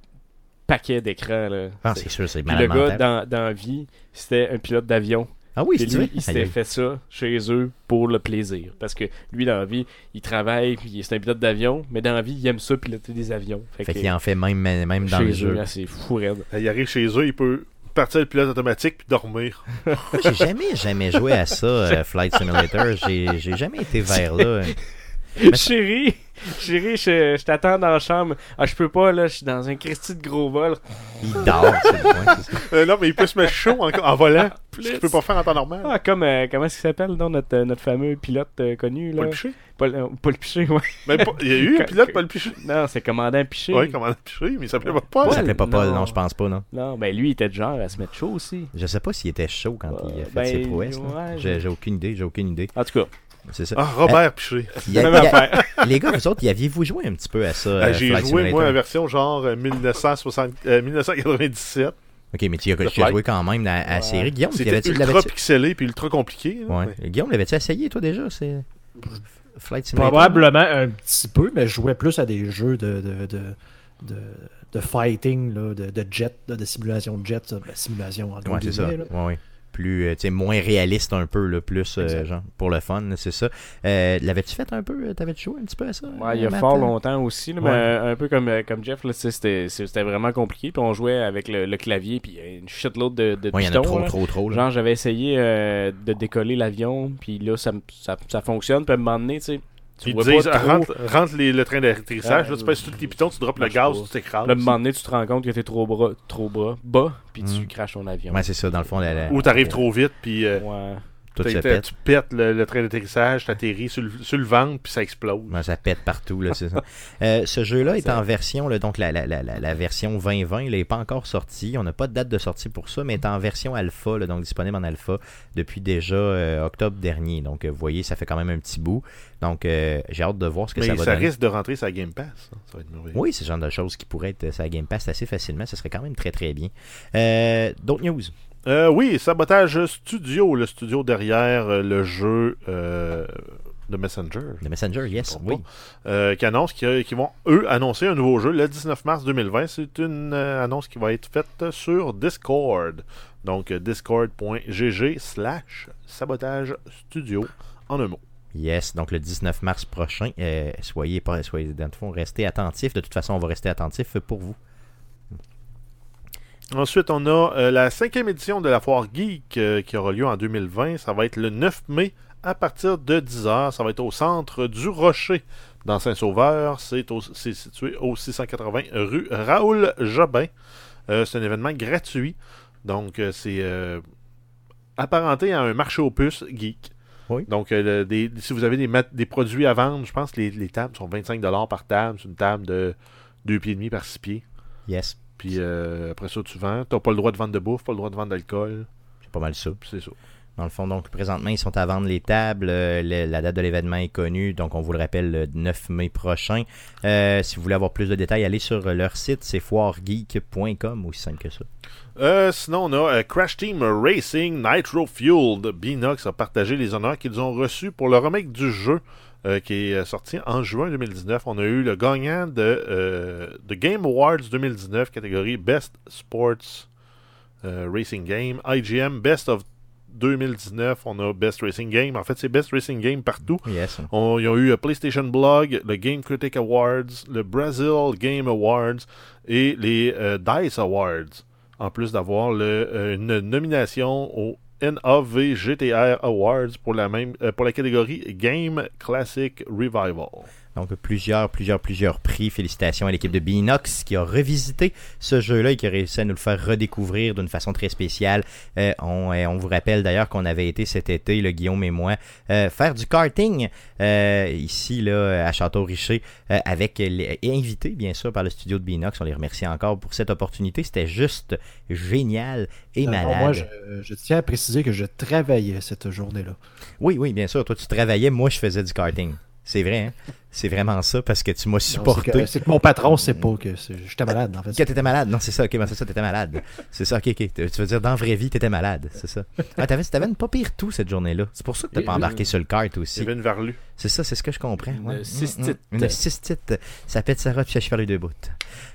paquet d'écrans. là. Ah, C'est- sûr, c'est Puis malade le gars, mental. dans, dans la vie, c'était un pilote d'avion. Ah oui, c'est lui, vrai. il s'était fait ça chez eux pour le plaisir. Parce que lui, dans la vie, il travaille, puis c'est un pilote d'avion, mais dans la vie, il aime ça piloter des avions. Fait, Fait que qu'il en fait même, même dans chez le eux, jeu. là, c'est fou raide. Il arrive chez eux, il peut partir le pilote automatique puis dormir. Moi, J'ai jamais, jamais joué à ça, euh, Flight Simulator. J'ai j'ai jamais été vers là. Chérie, chérie, je, je t'attends dans la chambre. Ah, je peux pas, là, je suis dans un Christy de gros vol. Il dort, c'est le point, c'est ça. Euh, non, mais il peut se mettre chaud en, en volant. Ce qu'il peut pas faire en temps normal. Ah, comme, euh, comment est-ce qu'il s'appelle, donc, notre, euh, notre fameux pilote euh, connu, là? Paul Piché? Paul, euh, Paul Piché, ouais. Ben, pas- il y a eu un pilote, Paul Piché. Non, c'est commandant Piché. Oui, comment Piché, mais il s'appelait pas Paul. Ça s'appelait pas Paul, non. non, je pense pas, non. Non, ben lui, il était de genre à se mettre chaud aussi. Je sais pas s'il était chaud quand il a fait Ben, ses prouesses. là. ouais, J'ai je- j'ai aucune idée, j'ai aucune idée. En tout cas, C'est ça. Ah, Robert Piché. A- affaire. les gars, vous autres, y aviez-vous joué un petit peu à ça? Euh, euh, J'ai joué, moi, la version genre euh, 1960, euh, 1997. Ok, mais tu as, tu joué quand même à, à la série. Guillaume, tu C'était l'avais-tu- ultra pixelé puis ultra compliqué. là. Ouais. Mais- Guillaume, l'avais-tu essayé, toi, déjà? C'est... Flight Simulator? Probablement un petit peu, mais je jouais plus à des jeux de, de, de, de, de fighting, là, de, de jet, de simulation de jet. Ben, simulation en Ouais, c'est ça. là. Ouais, ouais. Plus, euh, moins réaliste un peu, là, plus, euh, genre, pour le fun, c'est ça. Euh, L'avais-tu fait un peu? T'avais-tu joué un petit peu à ça? Ouais, il y a fort longtemps aussi, là, mais Ouais. un peu comme, comme Jeff, c'était vraiment compliqué. Puis on jouait avec le, le clavier, puis il y a une shitload de, de Ouais, y en a trop, là. trop, trop, là. Genre, j'avais essayé euh, de décoller l'avion, puis là, ça, ça, ça fonctionne. Puis à un moment donné, tu sais, tu Ils vois disent, pas trop. rentre, rentre les- le train d'atterrissage, Ah, là, tu pèses tous les pitons, tu drops le gaz, tu t'écrases. Un moment donné, tu te rends compte que t'es trop, bras, trop bas, bas, puis tu Mm. craches ton avion. Ouais, c'est ça, dans le fond, la, la- Ou t'arrives trop vite, puis euh, Ouais. Tout t'as- se t'as- pète. tu pètes le, le train d'atterrissage, t'atterris sur sur le ventre, puis ça explose. Ouais, ça pète partout, là, c'est ça. Euh, ce jeu-là est Ça- en version, là, donc la, la, la, la- version 2020, il n'est pas encore sorti. On n'a pas de date de sortie pour ça, mais est en version alpha, là, donc disponible en alpha depuis déjà euh, octobre dernier. Donc, euh, vous voyez, ça fait quand même un petit bout. Donc, euh, j'ai hâte de voir ce que Mais ça ça, va donner. risque de rentrer la Game Pass. hein. Ça va être merveilleux. Oui, c'est le genre de choses qui pourraient être la Game Pass assez facilement. Ce serait quand même très, très bien. D'autres news? Euh, oui, Sabotage Studio, le studio derrière euh, le jeu euh, de Messenger. The Messenger, yes, oui. euh, qui annonce qu'ils vont, eux, annoncer un nouveau jeu le 19 mars 2020. C'est une annonce qui va être faite sur Discord. Donc, discord.gg slash sabotage studio en un mot. Yes, donc le 19 mars prochain, soyez, soyez dans le fond, restez attentifs. De toute façon, on va rester attentifs pour vous. Ensuite, on a euh, la cinquième édition de la Foire Geek euh, qui aura lieu en 2020. Ça va être le 9 mai à partir de 10h. Ça va être au centre du Rocher dans Saint-Sauveur. C'est situé au 680 rue Raoul Jobin. Euh, c'est un événement gratuit. Donc, c'est apparenté à un marché aux puces geek. Oui. Donc, le- des- si vous avez des, produits à vendre, je pense que les, les tables sont 25$ par table. C'est une table de 2 pieds et demi par 6 pieds. Yes, Puis euh, après ça, tu vends. T'as pas le droit de vendre de bouffe, pas le droit de vendre d'alcool. c'est pas mal ça. C'est ça. Dans le fond, donc présentement, ils sont à vendre les tables. Euh, le- la date de l'événement est connue, donc on vous le rappelle le 9 mai prochain. Euh, si vous voulez avoir plus de détails, allez sur leur site, c'est foiregeek.com, aussi simple que ça. Euh, sinon, on a Crash Team Racing Nitro Fueled. Binox a partagé les honneurs qu'ils ont reçus pour le remake du jeu euh, qui est euh, sorti en juin 2019. On a eu le gagnant de, euh, de Game Awards 2019, catégorie Best Sports euh, Racing Game. IGM Best of 2019, on a Best Racing Game. En fait, c'est Best Racing Game partout. Yes. On, ils ont eu le PlayStation Blog, le Game Critic Awards, le Brazil Game Awards et les DICE Awards. En plus d'avoir une nomination au NAVGTR Awards pour la, même, euh, pour la catégorie Game Classic Revival. Donc plusieurs, plusieurs, plusieurs prix. Félicitations à l'équipe de Binox qui a revisité ce jeu-là et qui a réussi à nous le faire redécouvrir d'une façon très spéciale. Euh, on, euh, on vous rappelle d'ailleurs qu'on avait été cet été, le Guillaume et moi, euh, faire du karting ici là, à Château-Richer avec les, et invité bien sûr par le studio de Binox. On les remercie encore pour cette opportunité. C'était juste génial et Alors, malade. moi, je, je tiens à préciser que je travaillais cette journée-là. Oui, oui, bien sûr. Toi, tu travaillais, moi, je faisais du karting. C'est vrai, hein? C'est vraiment ça parce que tu m'as supporté. C'est que, mon patron sait pas que j'étais malade, en fait. Que t'étais malade. Non, c'est ça, ok, ben c'est ça, t'étais malade. C'est ça, ok, ok. Tu veux dire, dans la vraie vie, t'étais malade, c'est ça. Ah, t'avais, t'avais une pas pire tout cette journée-là. C'est pour ça que t'as pas embarqué sur le kart Il y aussi. avait une verlue. C'est ça, c'est ce que je comprends. Une ouais. cystite. Mm, mm. Une cystite. Ça pète sa robe, je faire les deux bouts.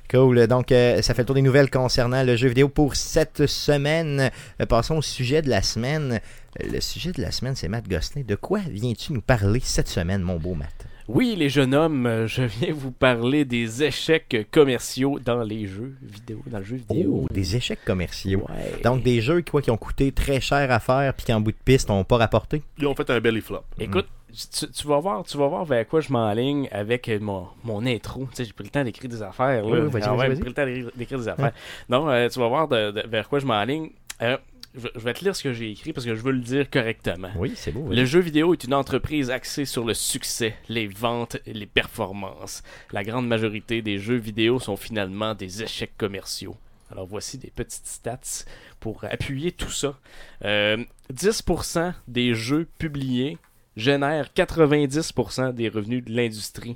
Cool. Donc, euh, ça fait le tour des nouvelles concernant le jeu vidéo pour cette semaine. Euh, passons au sujet de la semaine. Euh, Le sujet de la semaine, c'est Matt Gosselin. De quoi viens-tu nous parler cette semaine, mon beau Matt? Oui, les jeunes hommes, euh, je viens vous parler des échecs commerciaux dans les jeux vidéo, dans le jeu vidéo. Oh, des échecs commerciaux. Ouais. Donc, des jeux quoi, qui ont coûté très cher à faire, puis qui en bout de piste n'ont pas rapporté? Ils ont fait un belly flop. Écoute, tu, tu vas voir, tu vas voir vers quoi je m'enligne avec mon, mon intro. Tu sais, j'ai pris le temps d'écrire des affaires. Là. Oui, vas-y. j'ai pris le temps d'écrire- des affaires. Non, euh, tu vas voir de- de- vers quoi je m'enligne. Euh, je, vais te lire ce que j'ai écrit parce que je veux le dire correctement. Oui, c'est beau. oui. Le jeu vidéo est une entreprise axée sur le succès, les ventes et les performances. La grande majorité des jeux vidéo sont finalement des échecs commerciaux. Alors voici des petites stats pour appuyer tout ça. Euh, 10% des jeux publiés génèrent 90% des revenus de l'industrie.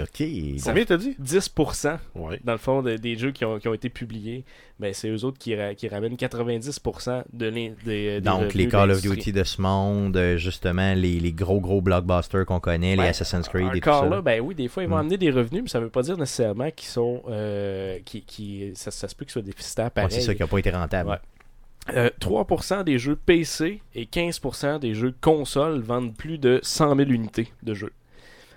Ok. Ça- Combien t'as dit? 10% Ouais. dans le fond de- des jeux qui ont, qui ont été publiés, ben, c'est eux autres qui, ra- qui ramènent 90% de l'in- des, des Donc, les de Call of. Duty de ce monde, euh, justement, les, les gros, gros blockbusters qu'on connaît, les Ouais, Assassin's Creed et tout Encore ça. là, ben oui, des fois ils vont Mm. amener des revenus, mais ça veut pas dire nécessairement qu'ils sont. euh, qui, qui, ça, ça se peut qu'ils soient déficitaires Ouais, c'est ça qui n'a pas été rentable. Ouais. Euh, 3% des jeux PC et 15% des jeux console vendent plus de 100 000 unités de jeux.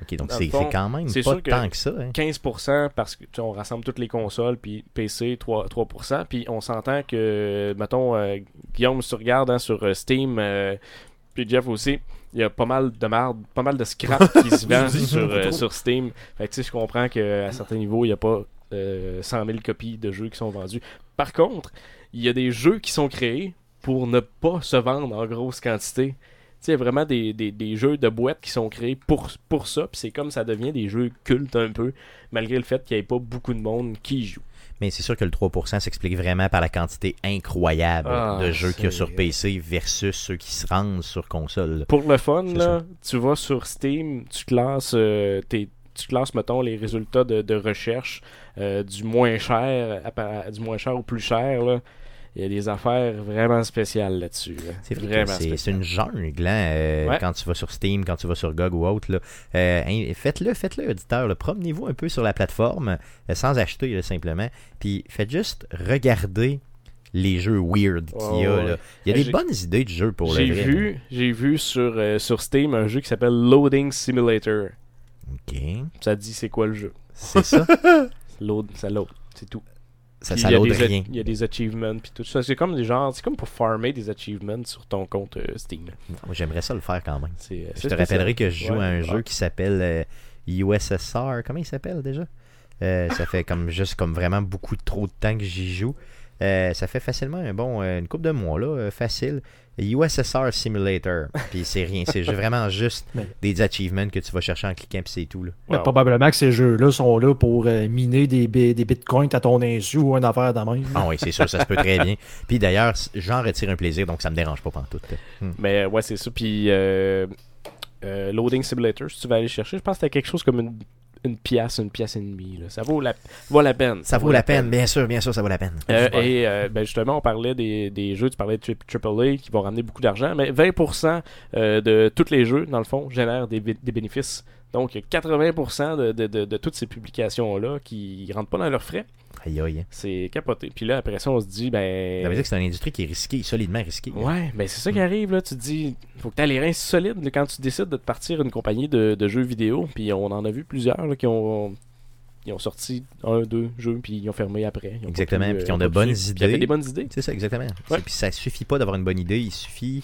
Ok, donc c'est quand même pas sûr tant que ça. hein. 15% parce que tu sais, on rassemble toutes les consoles, puis PC 3%, 3% puis on s'entend que, mettons, euh, Guillaume, si tu regardes hein, sur euh, Steam, euh, puis Jeff aussi, il y a pas mal de marde, pas mal de scrap qui se vend sur, euh, sur Steam. Fait que tu sais, je comprends qu'à certains niveaux, il n'y a pas euh, 100 000 copies de jeux qui sont vendus. Par contre, il y a des jeux qui sont créés pour ne pas se vendre en grosse quantité. Tu sais, il y a vraiment des, des, des jeux de boîte qui sont créés pour, pour ça, puis c'est comme ça devient des jeux cultes un peu, malgré le fait qu'il n'y ait pas beaucoup de monde qui y joue. Mais c'est sûr que le 3% s'explique vraiment par la quantité incroyable Ah, de jeux qu'il y a sur PC versus ceux qui se rendent sur console. Pour le fun, là, tu vas sur Steam, tu classes euh, tes tu classes, mettons, les résultats de, de recherche euh, du moins cher à du moins cher au plus cher. Là. Il y a des affaires vraiment spéciales là-dessus. là. C'est vraiment c'est une jungle hein, euh, Ouais. quand tu vas sur Steam, quand tu vas sur GOG ou autre. là. Euh, hein, faites-le, faites-le, auditeur. Promenez-vous un peu sur la plateforme euh, sans acheter là, simplement. Puis faites juste regarder les jeux weird qu'il y a. Là. Il y a Eh, des bonnes idées de jeux pour le J'ai vrai. vu, j'ai vu sur, sur Steam un jeu qui s'appelle Loading Simulator. Ok, Ça dit c'est quoi le jeu. c'est ça. Load, ça load, c'est tout. Ça ça il y a load des a- rien. Il y a des achievements puis tout ça. C'est comme des genres, c'est comme pour farmer des achievements sur ton compte euh, Steam. Moi, J'aimerais ça le faire quand même. Euh, Je te spécial. rappellerai que je joue Ouais, à un ouais. jeu qui s'appelle euh, USSR. Comment il s'appelle déjà? Euh, Ça fait comme juste comme vraiment beaucoup trop de temps que j'y joue. Euh, ça fait facilement un bon euh, une coupe de mois là, euh, facile. USSR Simulator. Puis c'est rien, c'est vraiment juste des achievements que tu vas chercher en cliquant puis c'est tout là. Mais Wow. probablement que ces jeux-là sont là pour euh, miner des, bi- des bitcoins à ton insu ou une affaire de même. Ah oui, c'est sûr, ça se peut très bien. Puis d'ailleurs, j'en retire un plaisir, donc ça me dérange pas pantoute. Hmm. Mais ouais, c'est ça. Puis euh, euh, Loading Simulator, si tu vas aller chercher, je pense que c'était quelque chose comme une, une pièce, une pièce et demie. là. Ça vaut la, vaut la peine. Ça vaut la peine, bien sûr, bien sûr, ça vaut la peine. Euh, et euh, ben justement, on parlait des, des jeux, tu parlais de AAA qui vont ramener beaucoup d'argent, mais 20% euh, de tous les jeux, dans le fond, génèrent des, des bénéfices. Donc 80% de, de, de, de toutes ces publications-là qui rentrent pas dans leurs frais, Aïe aïe. c'est capoté. Puis là, après ça, on se dit, ben. Ça veut dire que c'est une industrie qui est risquée, solidement risquée. Ouais, ben c'est ça qui arrive là. Tu te dis, faut que tu aies les reins solides quand tu décides de te partir une compagnie de, de jeux vidéo. Puis on en a vu plusieurs là, qui ont. Ils ont sorti un, deux jeux, puis ils ont fermé après. Ils ont Exactement, pu, puis euh, qui ont pas de bonnes suivre. Puis il y avait idées. des bonnes idées. C'est ça, exactement. Ouais. Puis ça suffit pas d'avoir une bonne idée, il suffit.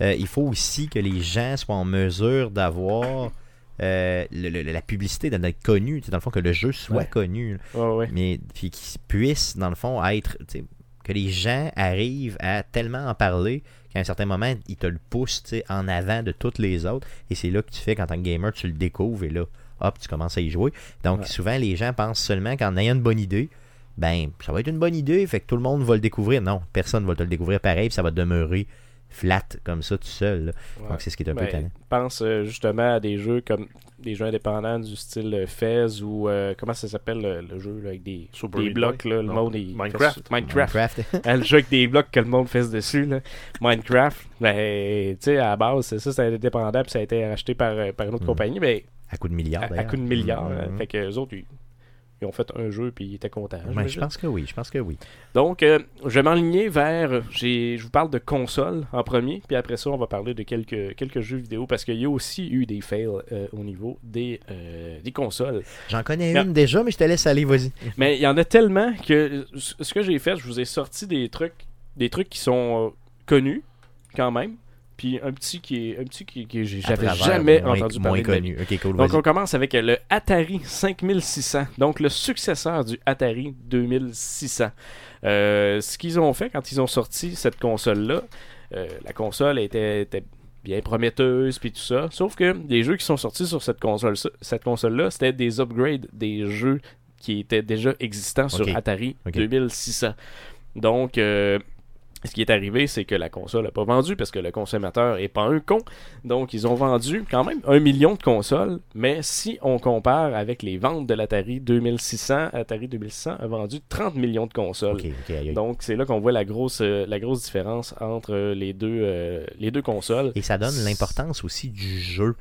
euh, il faut aussi que les gens soient en mesure d'avoir euh, le- le- la publicité, d'être connu, tu sais, dans le fond, que le jeu soit Ouais. connu. Ouais. Mais puis qu'ils puissent, dans le fond, être. Que les gens arrivent à tellement en parler qu'à un certain moment, ils te le poussent en avant de toutes les autres. Et c'est là que tu fais qu'en tant que gamer, tu le découvres et là, hop, tu commences à y jouer. Donc Ouais. souvent, les gens pensent seulement qu'en ayant une bonne idée, ben, ça va être une bonne idée, fait que tout le monde va le découvrir. Non, personne va te le découvrir pareil, puis ça va demeurer flat comme ça tout seul. là. Ouais. Donc c'est ce qui est un peu Ben, étonnant. pense euh, justement à des jeux comme des jeux indépendants du style euh, Fez ou euh, comment ça s'appelle le, le jeu là, avec des, des blocs là, le Non. monde Minecraft. Minecraft. Minecraft. Hein, le jeu avec des blocs que le monde fait dessus là. Minecraft ben tu sais à la base c'est ça c'est indépendant puis ça a été racheté par, par une autre Mm. compagnie mais à coup de milliards. à, coup de milliards Mhm. euh, fait que les autres ils, ils ont fait un jeu puis ils étaient contents Ouais, je pense que oui, je pense que oui. Donc, euh, je vais m'enligner vers. Je vous parle de consoles en premier, puis après ça, on va parler de quelques, quelques jeux vidéo parce qu'il y a aussi eu des fails euh, au niveau des, euh, des consoles. J'en connais Non. une déjà, mais je te laisse aller, vas-y. Mais il y en a tellement que ce que j'ai fait, je vous ai sorti des trucs, des trucs qui sont connus quand même, puis un petit qui est un petit qui, j'avais jamais moins, entendu moins parler de vie. connu. Cool, Donc on commence avec le Atari 5600, donc le successeur du Atari 2600. Euh, ce qu'ils ont fait quand ils ont sorti cette console-là, euh, la console était, était bien prometteuse puis tout ça, sauf que les jeux qui sont sortis sur cette console cette console-là, c'était des upgrades des jeux qui étaient déjà existants sur. Atari Ok. 2600. Donc euh, ce qui est arrivé, c'est que la console n'a pas vendu parce que le consommateur est pas un con. Donc, ils ont vendu quand même un million de consoles. Mais si on compare avec les ventes de l'Atari 2600, Atari 2600 a vendu 30 millions de consoles. Donc, c'est là qu'on voit la grosse, euh, la grosse différence entre les deux, euh, les deux consoles. Et ça donne l'importance aussi du jeu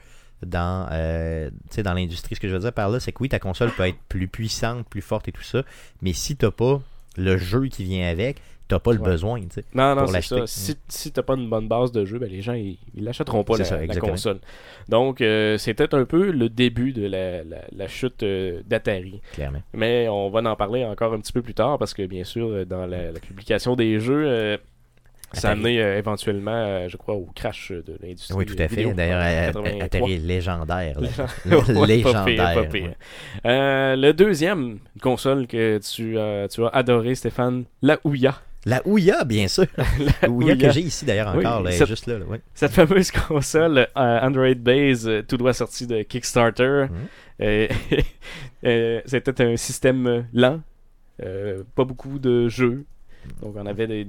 dans, euh, tu dans l'industrie. Ce que je veux dire par là, c'est que oui, ta console peut être plus puissante, plus forte et tout ça, mais si t'as pas le jeu qui vient avec, t'as pas le Ouais. besoin. tu sais. Non, non, c'est ça. Si, si t'as pas une bonne base de jeu, ben, les gens, ils, l'achèteront pas, la, ça, la exactement. console. Donc, euh, c'était un peu le début de la, la- la chute euh, d'Atari. Clairement. Mais on va en parler encore un petit peu plus tard parce que, bien sûr, euh, dans la, publication des jeux, euh, ça a amené euh, éventuellement, euh, je crois, au crash de l'industrie. Oui, tout à fait. D'ailleurs, en 83. Atari est légendaire. pas légendaire. pire, pas ouais. pire. Euh, le deuxième console que tu, tu as adoré, Stéphane, la Ouya. La Ouya, bien sûr. La Ouya que j'ai ici d'ailleurs Oui, encore, là, cette- juste là. là. Cette fameuse console euh, Android Base, euh, tout droit sorti de Kickstarter. Mhm. Euh, euh, C'était un système lent, pas beaucoup de jeux. Donc on avait des,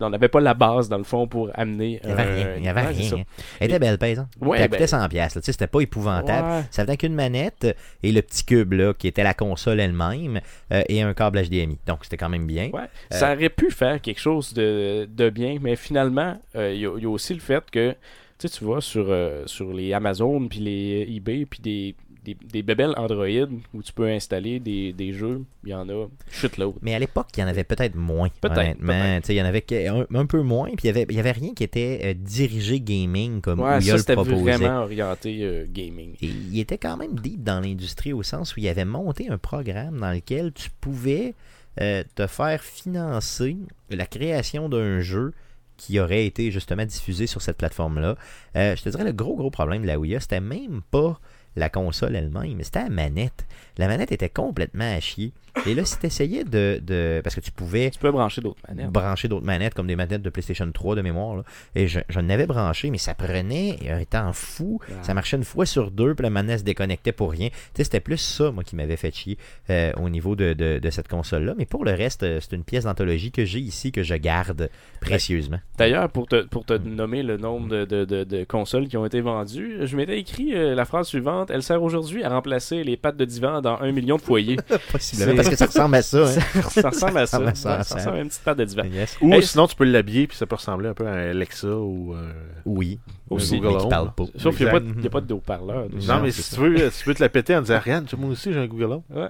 on n'avait pas la base dans le fond pour amener. Il n'y avait un- rien. Il y avait Ouais, rien. Elle était belle, paysan. Ouais, elle coûtait ben- 100$. piastres, là. Tu sais, C'était pas épouvantable. Ouais. Ça venait qu'une manette et le petit cube là, qui était la console elle-même euh, et un câble HDMI. Donc c'était quand même bien. Ouais, ça aurait pu faire quelque chose de, de bien, mais finalement, euh, il y, a- il y a aussi le fait que, tu vois, sur, euh, sur les Amazon, puis les eBay, puis des, des, des bébelles Android où tu peux installer des, des jeux, il y en a shitload. Mais à l'époque, il y en avait peut-être moins. Peut-être, honnêtement. Il y en avait un, un peu moins. Puis il y avait, il y avait rien qui était euh, dirigé gaming comme Ouais, ça c'était vraiment orienté euh, gaming. Et il était quand même deep dans l'industrie au sens où il avait monté un programme dans lequel tu pouvais euh, te faire financer la création d'un jeu qui aurait été justement diffusé sur cette plateforme-là. Euh, je te dirais, le gros, gros problème de la Ouya, c'était même pas la console elle-même, c'était la manette. La manette était complètement à chier. Et là, si tu essayais de, de- Parce que tu pouvais Tu peux brancher d'autres manettes. brancher d'autres manettes comme des manettes de PlayStation 3 de mémoire. là. Et je, je n'avais branché, mais ça prenait un temps fou. Ah. Ça marchait une fois sur deux, puis la manette se déconnectait pour rien. Tu sais, c'était plus ça, moi, qui m'avait fait chier euh, au niveau de, de- de cette console-là. Mais pour le reste, euh, c'est une pièce d'anthologie que j'ai ici, que je garde précieusement. D'ailleurs, pour te, pour te Mm. nommer le nombre de, de- de- de consoles qui ont été vendues, je m'étais écrit euh, la phrase suivante Elle sert aujourd'hui à remplacer les pattes de divan dans un million de foyers. Possiblement, parce que ça ressemble à ça. hein. ça ressemble à ça. Ça ressemble à Ouais, ça, ça ça. ressemble à une petite patte de divan. Yes. Ou Hey, sinon, tu peux l'habiller, puis ça peut ressembler un peu à un Alexa ou. euh, Oui. Aussi. Google mais qui Home. parle pas. Sauf qu'il n'y a, pas de- il y a pas de haut-parleur. Non, Non, mais si tu veux, tu peux te la péter en disant Regarde, moi aussi j'ai un Google Home. Ouais.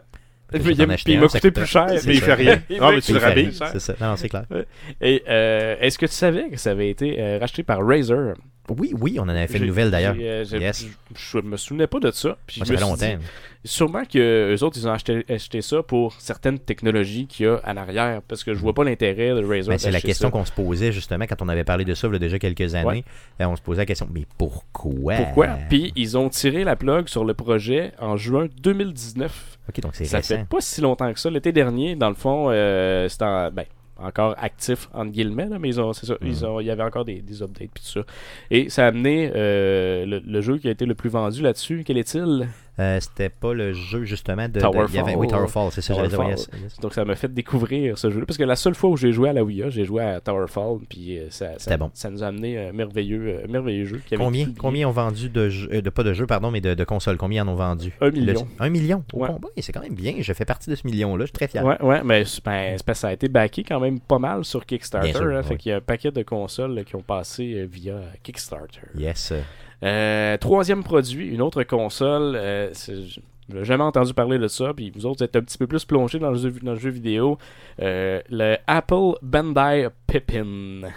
Puis il m'a coûté plus cher. Mais il fait rien. Ah, m'a mais tu le cher. C'est ça. Non, c'est clair. Et euh, est-ce que tu savais que ça avait été euh, racheté par Razer? Oui, oui, on en avait fait une nouvelle d'ailleurs. euh, Yes. Je, me souvenais pas de ça. Puis Moi, je ça me fait longtemps. dit, Sûrement que eux autres, ils ont acheté, acheté ça pour certaines technologies qu'il y a en arrière. Parce que je vois pas l'intérêt de Razer. Ben, c'est la question qu'on se posait justement quand on avait parlé de ça il y a déjà quelques années. Ouais. Euh, on se posait la question, mais pourquoi? Pourquoi? Puis ils ont tiré la plug sur le projet en juin 2019. Ok, donc c'est Ça récent. fait pas si longtemps que ça. L'été dernier, dans le fond, euh, c'était en- ben, encore actif, entre guillemets, là, mais ils ont, c'est ça, Mm. ils ont, il y avait encore des, des updates puis tout ça. Et ça a amené euh, le, le jeu qui a été le plus vendu là-dessus. Quel est-il? Euh, C'était pas le jeu justement de. Towerfall. de- y avait- oui, Towerfall, c'est ça, j'allais dire. Towerfall. yes, yes. Donc ça m'a fait découvrir ce jeu-là. Parce que la seule fois où j'ai joué à la Ouya, j'ai joué à Towerfall. Puis euh, ça, bon. ça nous a amené un merveilleux, euh, merveilleux jeu. qui Combien, combien ont vendu de jeux, de pas de jeux, pardon, mais de, de consoles? Combien en ont vendu? Un million. Le- un million? Ouais. c'est quand même bien. Je fais partie de ce million-là. Je suis très fier. Ouais, ouais, mais ben, ça a été backé quand même pas mal sur Kickstarter. Sûr, hein, ouais. Fait qu'il y a un paquet de consoles là, qui ont passé via Kickstarter. Yes. Euh, troisième produit, une autre console. Euh, je n'ai jamais entendu parler de ça. Puis vous autres, vous êtes un petit peu plus plongés dans le jeu, dans le jeu vidéo. Euh, le Apple Bandai Pippin.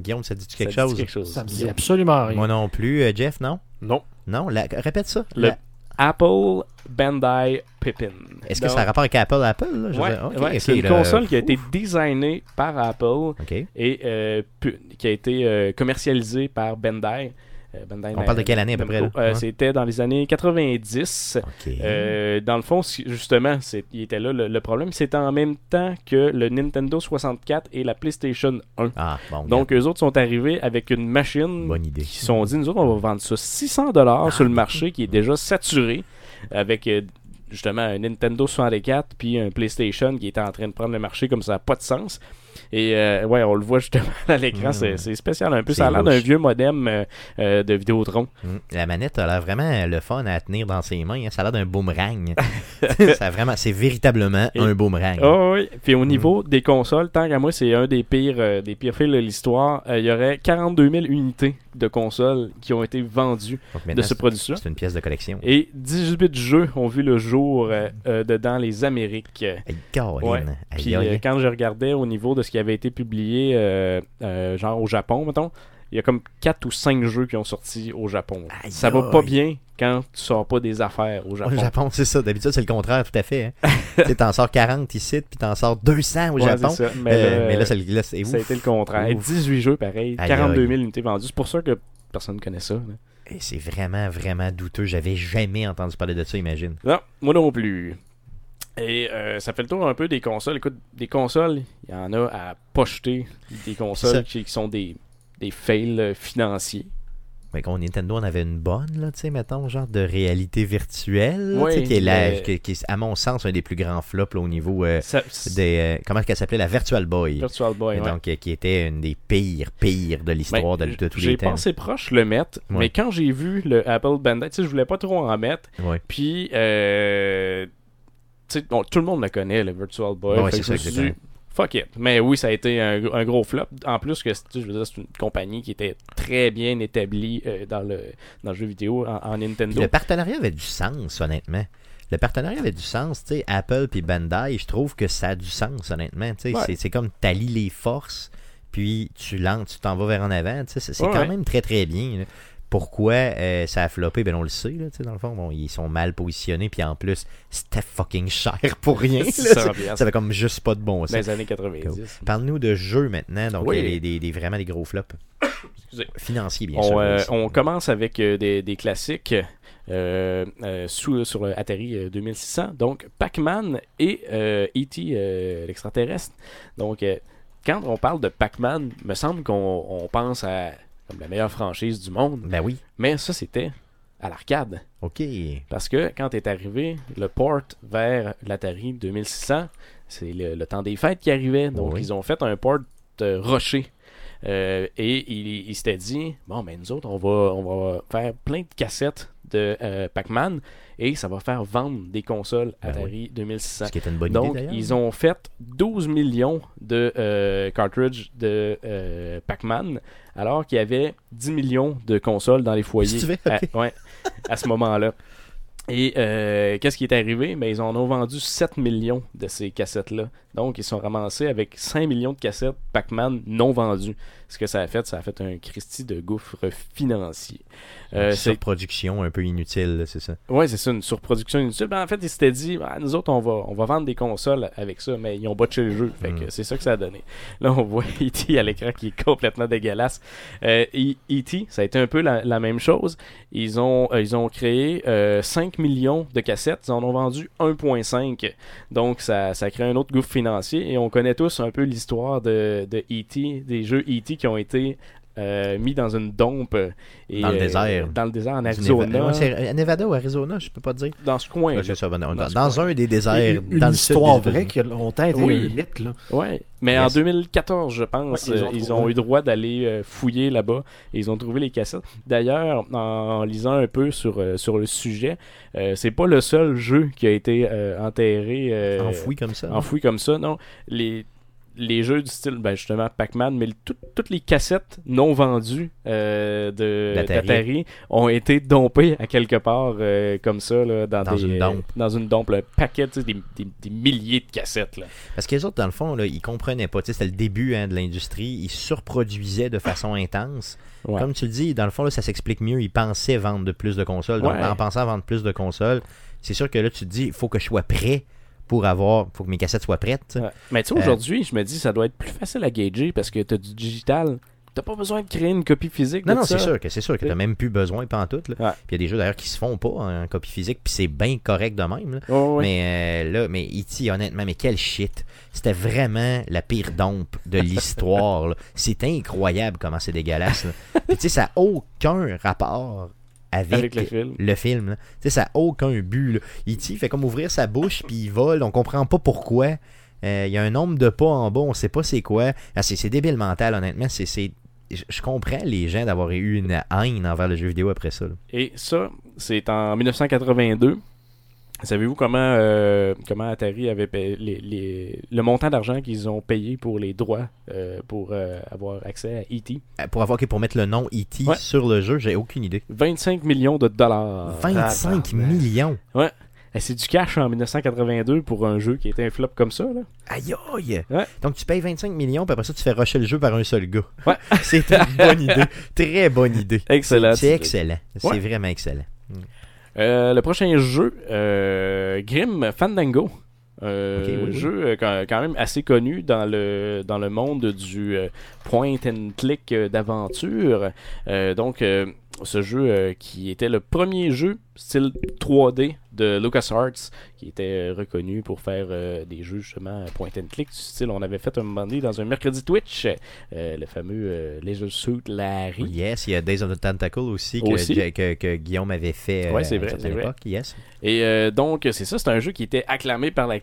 Guillaume, ça dit Ça quelque dit chose quelque chose. Ça me dit absolument rien. Moi non plus. Euh, Jeff, non? Non. Non? La- Répète ça. Le- La- Apple Bandai Pippin. Est-ce que Donc, ça a rapport avec Apple Apple là? Je ouais, ouais, c'est une console qui a ouf. été designée par Apple et euh, qui a été euh, commercialisée par Bandai. Euh, Bandai On parle de quelle année à peu près, là? Ouais. C'était dans les années 90. Ok. Euh, dans le fond, justement, il était là le, le problème. C'était en même temps que le Nintendo 64 et la PlayStation 1. Ah, bon. Donc, eux autres sont arrivés avec une machine Bonne idée. qui se sont dit, nous autres, on va vendre ça 600 dollars sur le marché qui est déjà saturé avec justement un Nintendo 64 puis un PlayStation qui était en train de prendre le marché comme ça n'a pas de sens. Et euh, ouais, on le voit justement à l'écran, Mm. c'est- spécial un peu. Ça a l'air d'un vieux modem euh, euh, de Vidéotron. Mm. La manette a l'air vraiment le fun à tenir dans ses mains. hein. Ça a l'air d'un boomerang. ça vraiment, c'est véritablement Et- un boomerang. Oh, oui. Puis Mm. au niveau des consoles, tant qu'à moi, c'est un des pires, euh, des pires fils de l'histoire. Il y aurait 42 000 unités de consoles qui ont été vendues de ce produit-là. c'est une pièce de collection. Et 18 jeux ont vu le jour euh, euh, de- dans les Amériques. Hey. Ouais. Puis quand je regardais au niveau de ce qui avait été publié, euh, euh, genre au Japon, mettons, il y a comme 4 ou 5 jeux qui ont sorti au Japon. Aïe, ça va pas bien quand tu sors pas des affaires au Japon. Au Japon, c'est ça. D'habitude, c'est le contraire, tout à fait. Hein. tu t'en sors 40 ici, puis t'en sors 200 au Ouais, Japon. ça. Mais, Euh, là, mais là, c'est le- là, ça a été le contraire. Ouf. 18 jeux pareil, Aïe, 42 aïe. 000 unités vendues. C'est pour ça que personne ne connaît ça. là. Et C'est vraiment, vraiment douteux. J'avais jamais entendu parler de ça, imagine. Non, moi non plus. Et euh, ça fait le tour un peu des consoles. Écoute, des consoles, il y en a à pocheter. Des Ça. consoles qui, qui sont des, des fails euh, financiers. Mais quand Nintendo en avait une bonne, là, tu sais, mettons, genre de réalité virtuelle, Oui, qui est, la- qui, qui est, à mon sens, un des plus grands flops là, au niveau euh, Ça- des... euh, comment qu'elle s'appelait? La Virtual Boy. Virtual Boy, ouais. Donc, euh, qui était une des pires, pires de l'histoire de, Ben, de tous J'ai les temps. pensé proche le mettre, Ouais. mais quand j'ai vu le Apple Bandai, tu sais, je voulais pas trop en mettre. Ouais. Puis, euh, bon, tout le monde le connaît, le Virtual Boy. Ouais, c'est ça, fuck it. Mais oui, ça a été un, un gros flop. En plus que, je veux dire, c'est une compagnie qui était très bien établie euh, dans, le, dans le jeu vidéo en, en Puis Nintendo. le partenariat avait du sens, honnêtement. Le partenariat avait du sens, tu sais, Apple puis Bandai, je trouve que ça a du sens, honnêtement. tu sais, Ouais. C'est, c'est comme t'allies les forces, puis tu lances, tu t'en vas vers en avant. tu sais, C'est, c'est Ouais, quand ouais. même très très bien. là. Pourquoi euh, ça a floppé, ben on le sait, là, tu sais, dans le fond, bon, ils sont mal positionnés, puis en plus, c'était fucking cher pour rien. là. 600 ça, avait comme juste pas de bon dans sens. les années 90. Parle-nous de jeux maintenant, donc Oui. a des, des- des- vraiment des gros flops. Excusez. Financiers, bien sûr. On, euh, aussi. on commence avec euh, des, des classiques euh, euh, sous, sur Atari euh, 2600. Donc, Pac-Man et euh, E.T. euh, l'extraterrestre. Donc, euh, quand on parle de Pac-Man, me semble qu'on on pense à comme la meilleure franchise du monde. Ben oui, Mais ça, c'était à l'arcade. ok. Parce que quand est arrivé le port vers l'Atari 2600, c'est le, le temps des fêtes qui arrivait. Donc, Oui. ils ont fait un port euh, rocher. Euh, et il, il s'était dit bon, ben nous autres, on va, on va faire plein de cassettes de euh, Pac-Man et ça va faire vendre des consoles Ben Atari 2600. Ce qui est une bonne Donc, idée, ils ont fait 12 millions de euh, cartridges de euh, Pac-Man, alors qu'il y avait 10 millions de consoles dans les foyers Si à, ouais, à ce moment-là. Et euh, qu'est-ce qui est arrivé? Ben, ils en ont vendu 7 millions de ces cassettes-là. Donc, ils sont ramassés avec 5 millions de cassettes Pac-Man non vendues. Ce que ça a fait, ça a fait un Christie de gouffre financier. Euh, Une c'est surproduction un peu inutile, c'est ça. Ouais, c'est ça, une surproduction inutile. Ben, en fait, ils s'étaient dit, Ah, nous autres, on va, on va vendre des consoles avec ça, mais ils ont botché le jeu. Fait que Mm. c'est ça que ça a donné. Là, on voit E.T. à l'écran qui est complètement dégueulasse. Euh, E- E.T., ça a été un peu la, la même chose. Ils ont, euh, ils ont créé euh, 5 millions de cassettes. Ils en ont vendu 1,5. Donc, ça, ça crée un autre gouffre financier. Et on connaît tous un peu l'histoire de, de E.T., des jeux E.T. qui ont été euh, mis dans une dompe. euh, et, Dans le euh, désert. Dans le désert, en Arizona. Neva- ouais, c'est- Nevada ou Arizona, je peux pas te dire. dans ce coin. Ouais, c'est ça, dans, dans- Dans ce dans coin. un des déserts, Une, dans une histoire vraie qui a longtemps été Oui. Là. Ouais, mais Yes. en 2014, je pense, Ouais, ils ont ils ont eu droit d'aller fouiller là-bas et ils ont trouvé les cassettes. D'ailleurs, en lisant un peu sur, sur le sujet, euh, c'est pas le seul jeu qui a été euh, enterré, euh, Enfoui comme ça. enfoui comme ça. Non, les les jeux du style, ben justement, Pac-Man, mais tout- toutes les cassettes non vendues euh, de D'Atari. ont été dompées à quelque part euh, comme ça, là, dans, Dans des, une dompe. dans une dompe, paquet, tu sais, des, des- des milliers de cassettes. Là. Parce que les autres, dans le fond, là, ils comprenaient pas. Tu sais, C'était le début hein, de l'industrie. Ils surproduisaient de façon intense. Ouais. Comme tu le dis, dans le fond, là, ça s'explique mieux. Ils pensaient vendre de plus de consoles. Donc, Ouais. en pensant vendre plus de consoles, c'est sûr que là, tu te dis, il faut que je sois prêt pour avoir. faut que mes cassettes soient prêtes. Ouais. Mais tu sais, Euh, aujourd'hui, je me dis ça doit être plus facile à gager parce que tu as du digital. T'as pas besoin de créer une copie physique. Non, non, c'est sûr que c'est sûr que t'as même plus besoin pas en tout. Là. Ouais. Puis il y a des jeux d'ailleurs qui se font pas en copie physique, puis c'est bien correct de même. là. Mais euh, là, mais E.T., honnêtement, mais quel shit. C'était vraiment la pire dompe de l'histoire. C'est incroyable comment c'est dégueulasse. là. Puis tu sais, ça n'a aucun rapport avec, Avec le film. le film. là. Tu sais, ça n'a aucun but. là. Fait comme ouvrir sa bouche, puis il vole. On comprend pas pourquoi. Euh, Il y a un nombre de pas en bas, on sait pas c'est quoi. Ah, c'est c'est débile mental, honnêtement. C'est Je je comprends les gens d'avoir eu une haine envers le jeu vidéo après ça. là. Et ça, c'est en 1982. Savez-vous comment, euh, comment Atari avait payé les, les- le montant d'argent qu'ils ont payé pour les droits euh, pour euh, avoir accès à E.T. Pour avoir pour mettre le nom E.T. Ouais. sur le jeu, j'ai aucune idée. 25 millions de dollars. 25 tabarnak. millions. Eh, C'est du cash en 1982 pour un jeu qui était un flop comme ça. Là. Aïe aïe! Ouais. Donc tu payes 25 millions, puis après ça, tu fais rusher le jeu par un seul gars. Ouais. C'est une bonne idée. Très bonne idée. Excellent. C'est excellent. C'est Ouais. vraiment excellent. Euh, le prochain jeu, euh, Grim Fandango. Euh, Ok, oui, oui. jeu euh, quand, quand même assez connu dans le, dans le monde du euh, point and click d'aventure. Donc, ce jeu qui était le premier jeu style 3D de LucasArts, qui était euh, reconnu pour faire euh, des jeux justement point and click du style. On avait fait un moment donné dans un mercredi Twitch, euh, le fameux euh, Laser Suit Larry. Yes, il y a Days of the Tentacle aussi que, Aussi. que, que Guillaume avait fait Ouais, c'est à vrai, certaine c'est vrai. époque. Yes. Et donc, c'est ça, c'est un jeu qui était acclamé par la,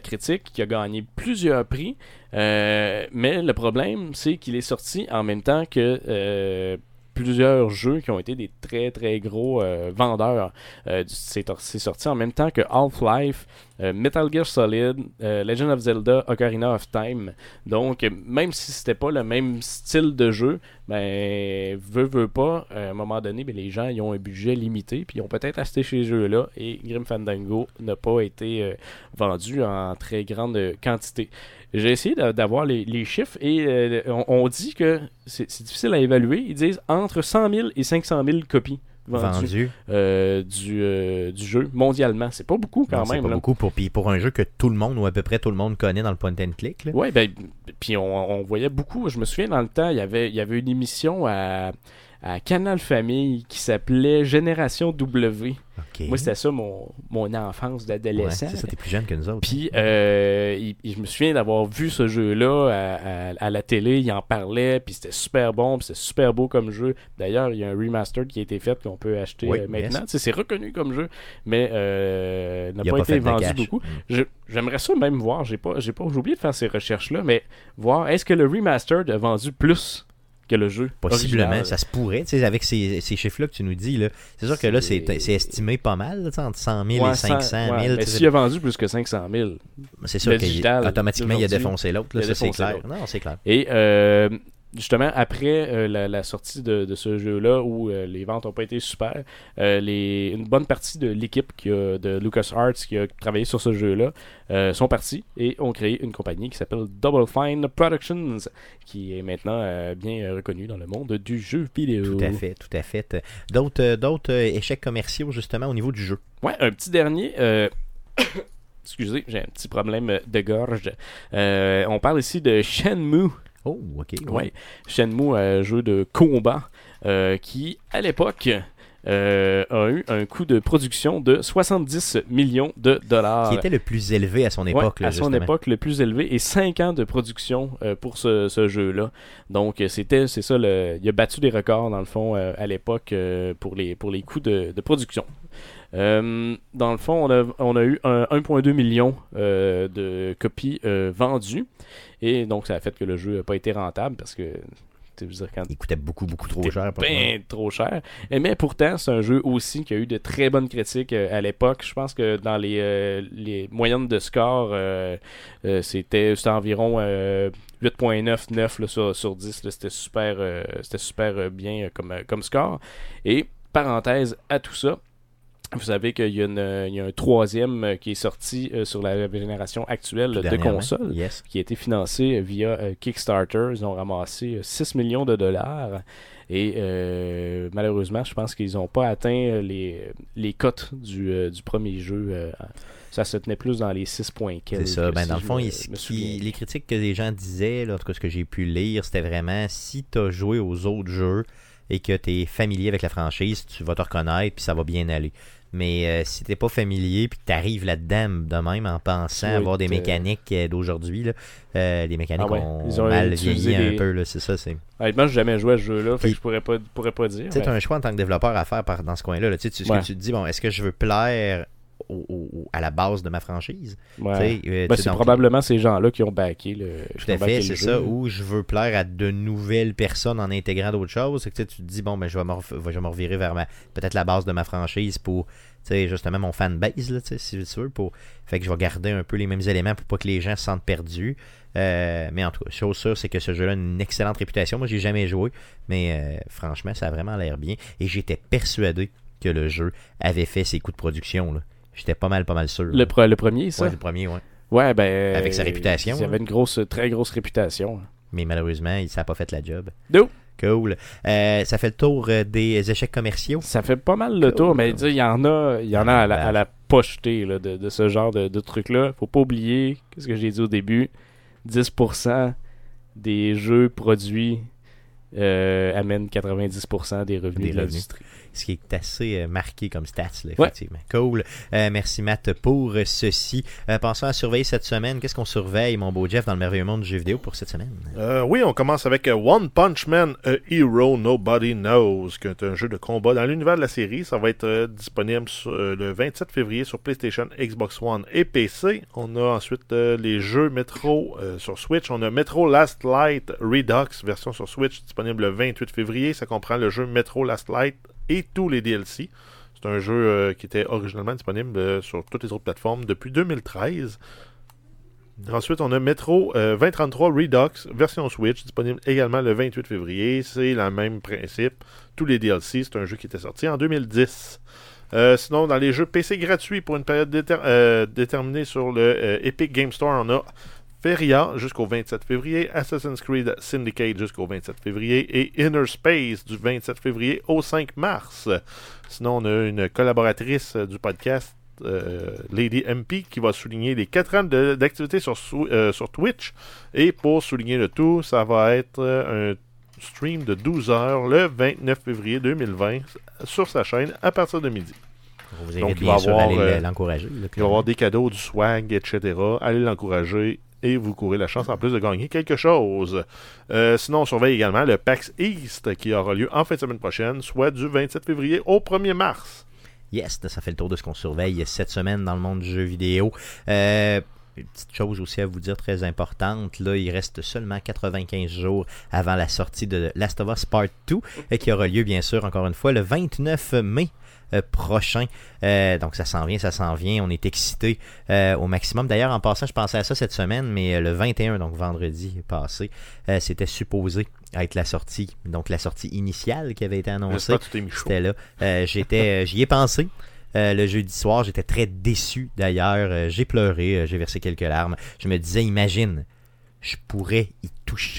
critique, qui a gagné plusieurs prix. Mais le problème, c'est qu'il est sorti en même temps que plusieurs jeux qui ont été des très très gros euh, vendeurs. Euh, c'est sorti en même temps que Half-Life, euh, Metal Gear Solid, euh, Legend of Zelda, Ocarina of Time. Donc, même si c'était pas le même style de jeu, ben, veut, veut pas, à un moment donné, ben, les gens ils ont un budget limité, puis ils ont peut-être acheté ces jeux-là, et Grim Fandango n'a pas été euh, vendu en très grande quantité. J'ai essayé d'a- d'avoir les, chiffres, et on, on dit que c'est difficile à évaluer. Ils disent entre 100 000 et 500 000 copies Vendu. euh, du, euh, du jeu mondialement. C'est pas beaucoup quand Non, c'est même. pas là. beaucoup pour, puis pour un jeu que tout le monde ou à peu près tout le monde connaît dans le point and click. Ouais, ben, puis on, on voyait beaucoup. Je me souviens dans le temps, il y avait, il y avait une émission à, à Canal Famille qui s'appelait Génération W. Moi, c'était ça mon, mon enfance Ouais, d'adolescent. c'est ça, t'es plus jeune que nous autres. Puis, euh, il- il- je me souviens d'avoir vu ce jeu-là à, à- à la télé, il en parlait, puis c'était super bon, puis c'était super beau comme jeu. D'ailleurs, il y a un remaster qui a été fait qu'on peut acheter Oui, euh, maintenant. yes. C'est reconnu comme jeu, mais euh, n'a pas, pas été vendu beaucoup. Mm. J'aimerais ça même voir, j'ai pas, j'ai pas, oublié de faire ces recherches-là, mais voir est-ce que le remastered a vendu plus? Que le jeu Possiblement, original? ça se pourrait, avec ces, ces chiffres-là que tu nous dis. C'est sûr que là, c'est estimé pas mal, là, entre 100 000 Ouais, et 500 cent- 000. ouais, tu mais s'il a vendu plus que 500 000. c'est sûr le que digital automatiquement, il a d'aujourd'hui, défoncé l'autre, là, il a ça c'est défoncé clair. l'autre. Non, c'est clair. Et euh, justement, après euh, la, la sortie de, de ce jeu-là, où euh, les ventes n'ont pas été super, euh, les, une bonne partie de l'équipe de LucasArts qui a travaillé sur ce jeu-là sont partis et ont créé une compagnie qui s'appelle Double Fine Productions, qui est maintenant bien reconnue dans le monde du jeu vidéo. Tout à fait, tout à fait. D'autres d'autres échecs commerciaux, justement, au niveau du jeu? Ouais, un petit dernier. Excusez, j'ai un petit problème de gorge. On parle ici de Shenmue. Oh, ok. Ouais. Shenmue, un jeu de combat euh, qui, à l'époque, euh, a eu un coût de production de 70 millions de dollars. Qui était le plus élevé à son époque, à son époque le plus élevé et 5 ans de production euh, pour ce, ce jeu-là. Donc euh, c'était c'est ça le il a battu des records dans le fond euh, à l'époque euh, pour les pour les coûts de, de production. Euh, dans le fond, on a, on a eu un 1,2 million euh, de copies euh, vendues et donc ça a fait que le jeu n'a pas été rentable parce que veux dire, quand Il coûtait beaucoup, beaucoup trop cher. ben trop cher. Et mais pourtant, c'est un jeu aussi qui a eu de très bonnes critiques à l'époque. Je pense que dans les, les moyennes de score, c'était environ euh, 8.9 9 là, sur, sur 10. là. C'était super, super bien comme, comme score. Et parenthèse à tout ça. Vous savez qu'il y, a une- euh, y a un troisième euh, qui est sorti euh, sur la génération actuelle Tout de consoles Yes. qui a été financé via Kickstarter. Ils ont ramassé euh, 6 millions de dollars. Et euh, malheureusement, je pense qu'ils n'ont pas atteint les, les cotes du, du premier jeu. ça se tenait plus dans les 6 points C'est ça. Ben, si dans le fond, me- il- me ce qui- souviens. les critiques que les gens disaient, là, en tout cas ce que j'ai pu lire, c'était vraiment si tu as joué aux autres jeux et que tu es familier avec la franchise, tu vas te reconnaître puis ça va bien aller. Mais euh, si t'es pas familier puis que tu arrives là-dedans de même en pensant avoir des mécaniques euh, d'aujourd'hui, euh, les mécaniques Ah ouais, ont, mal vieilli un peu. C'est ça. C'est Honnêtement, j'ai jamais joué à ce jeu-là, fait Puis- que je pourrais pas, pourrais pas dire. c'est mais- un choix en tant que développeur à faire par- dans ce coin-là. là. Tu sais, tu, ce Ouais. que tu te dis, bon, est-ce que je veux plaire au- au- à la base de ma franchise. Ouais. Euh, Ben, c'est probablement ces gens-là qui ont backé le. Tout à fait, c'est ça. Ou je veux plaire à de nouvelles personnes en intégrant d'autres choses. C'est que tu te dis, bon, ben, je vais me, je revirer vers ma, peut-être la base de ma franchise pour, tu sais, justement, mon fanbase, là, si tu veux. Pour... Fait que je vais garder un peu les mêmes éléments pour pas que les gens se sentent perdus. Euh, mais en tout cas, chose sûre, c'est que ce jeu-là a une excellente réputation. Moi, j'ai jamais joué, mais euh, franchement, ça a vraiment l'air bien. Et j'étais persuadé que le jeu avait fait ses coups de production. là. J'étais pas mal, pas mal sûr. Le, pre- le premier, ça? Ouais, le premier, ouais. Ouais, ben. Avec sa réputation, Il y avait une grosse, très grosse réputation. Mais malheureusement, il- ça n'a pas fait la job. Cool. Euh, ça fait le tour euh, des échecs commerciaux. Ça fait pas mal le Cool. tour, mais il y en a, il y en a à la, à la pochetée là, de, de ce genre de, de trucs-là. Faut pas oublier, qu'est-ce que j'ai dit au début? 10% des jeux produits euh, amènent 90% des revenus Des de l'industrie. Ce qui est assez euh, marqué comme stats, là, effectivement. Cool. Euh, merci Matt pour ceci. Euh, pensons à surveiller cette semaine. Qu'est-ce qu'on surveille, mon beau Jeff, dans le merveilleux monde du jeu vidéo pour cette semaine? Euh, oui, on commence avec One Punch Man, A Hero Nobody Knows, qui est un jeu de combat dans l'univers de la série. Ça va être euh, disponible sur, euh, le 27 février sur PlayStation, Xbox One et PC. On a ensuite euh, les jeux Metro euh, sur Switch. On a Metro Last Light Redux, version sur Switch, disponible le 28 février. Ça comprend le jeu Metro Last Light et tous les DLC. C'est un jeu euh, qui était originalement disponible euh, sur toutes les autres plateformes depuis 2013. Ensuite, on a Metro euh, 2033 Redux, version Switch, disponible également le 28 février. C'est le même principe. Tous les DLC, c'est un jeu qui était sorti en 2010. Euh, sinon, dans les jeux PC gratuits pour une période déter- euh, déterminée sur le euh, Epic Game Store, on a Feria jusqu'au 27 février, Assassin's Creed Syndicate jusqu'au 27 février et Inner Space du 27 février au 5 mars. Sinon, on a une collaboratrice du podcast, euh, Lady MP, qui va souligner les 4 ans d'activité sur, euh, sur Twitch. Et pour souligner le tout, ça va être euh, un stream de 12 heures le 29 février 2020 sur sa chaîne à partir de midi. Vous Donc, il va sûr avoir, l'encourager. Il va avoir des cadeaux, du swag, etc. Allez l'encourager et vous courez la chance en plus de gagner quelque chose. Euh, sinon, on surveille également le PAX East qui aura lieu en fin de semaine prochaine, soit du 27 février au 1er mars. Yes, ça fait le tour de ce qu'on surveille cette semaine dans le monde du jeu vidéo. Euh, une petite chose aussi à vous dire très importante, là, il reste seulement 95 jours avant la sortie de Last of Us Part 2, et qui aura lieu bien sûr encore une fois le 29 mai euh, prochain. Euh, donc ça s'en vient, ça s'en vient. On est excités euh, au maximum. D'ailleurs, en passant, je pensais à ça cette semaine, mais euh, le 21, donc vendredi passé, euh, c'était supposé être la sortie, donc la sortie initiale qui avait été annoncée. C'était là. Euh, j'étais, euh, j'y ai pensé. Euh, le jeudi soir, j'étais très déçu d'ailleurs. Euh, j'ai pleuré, euh, j'ai versé quelques larmes. Je me disais, imagine, je pourrais y toucher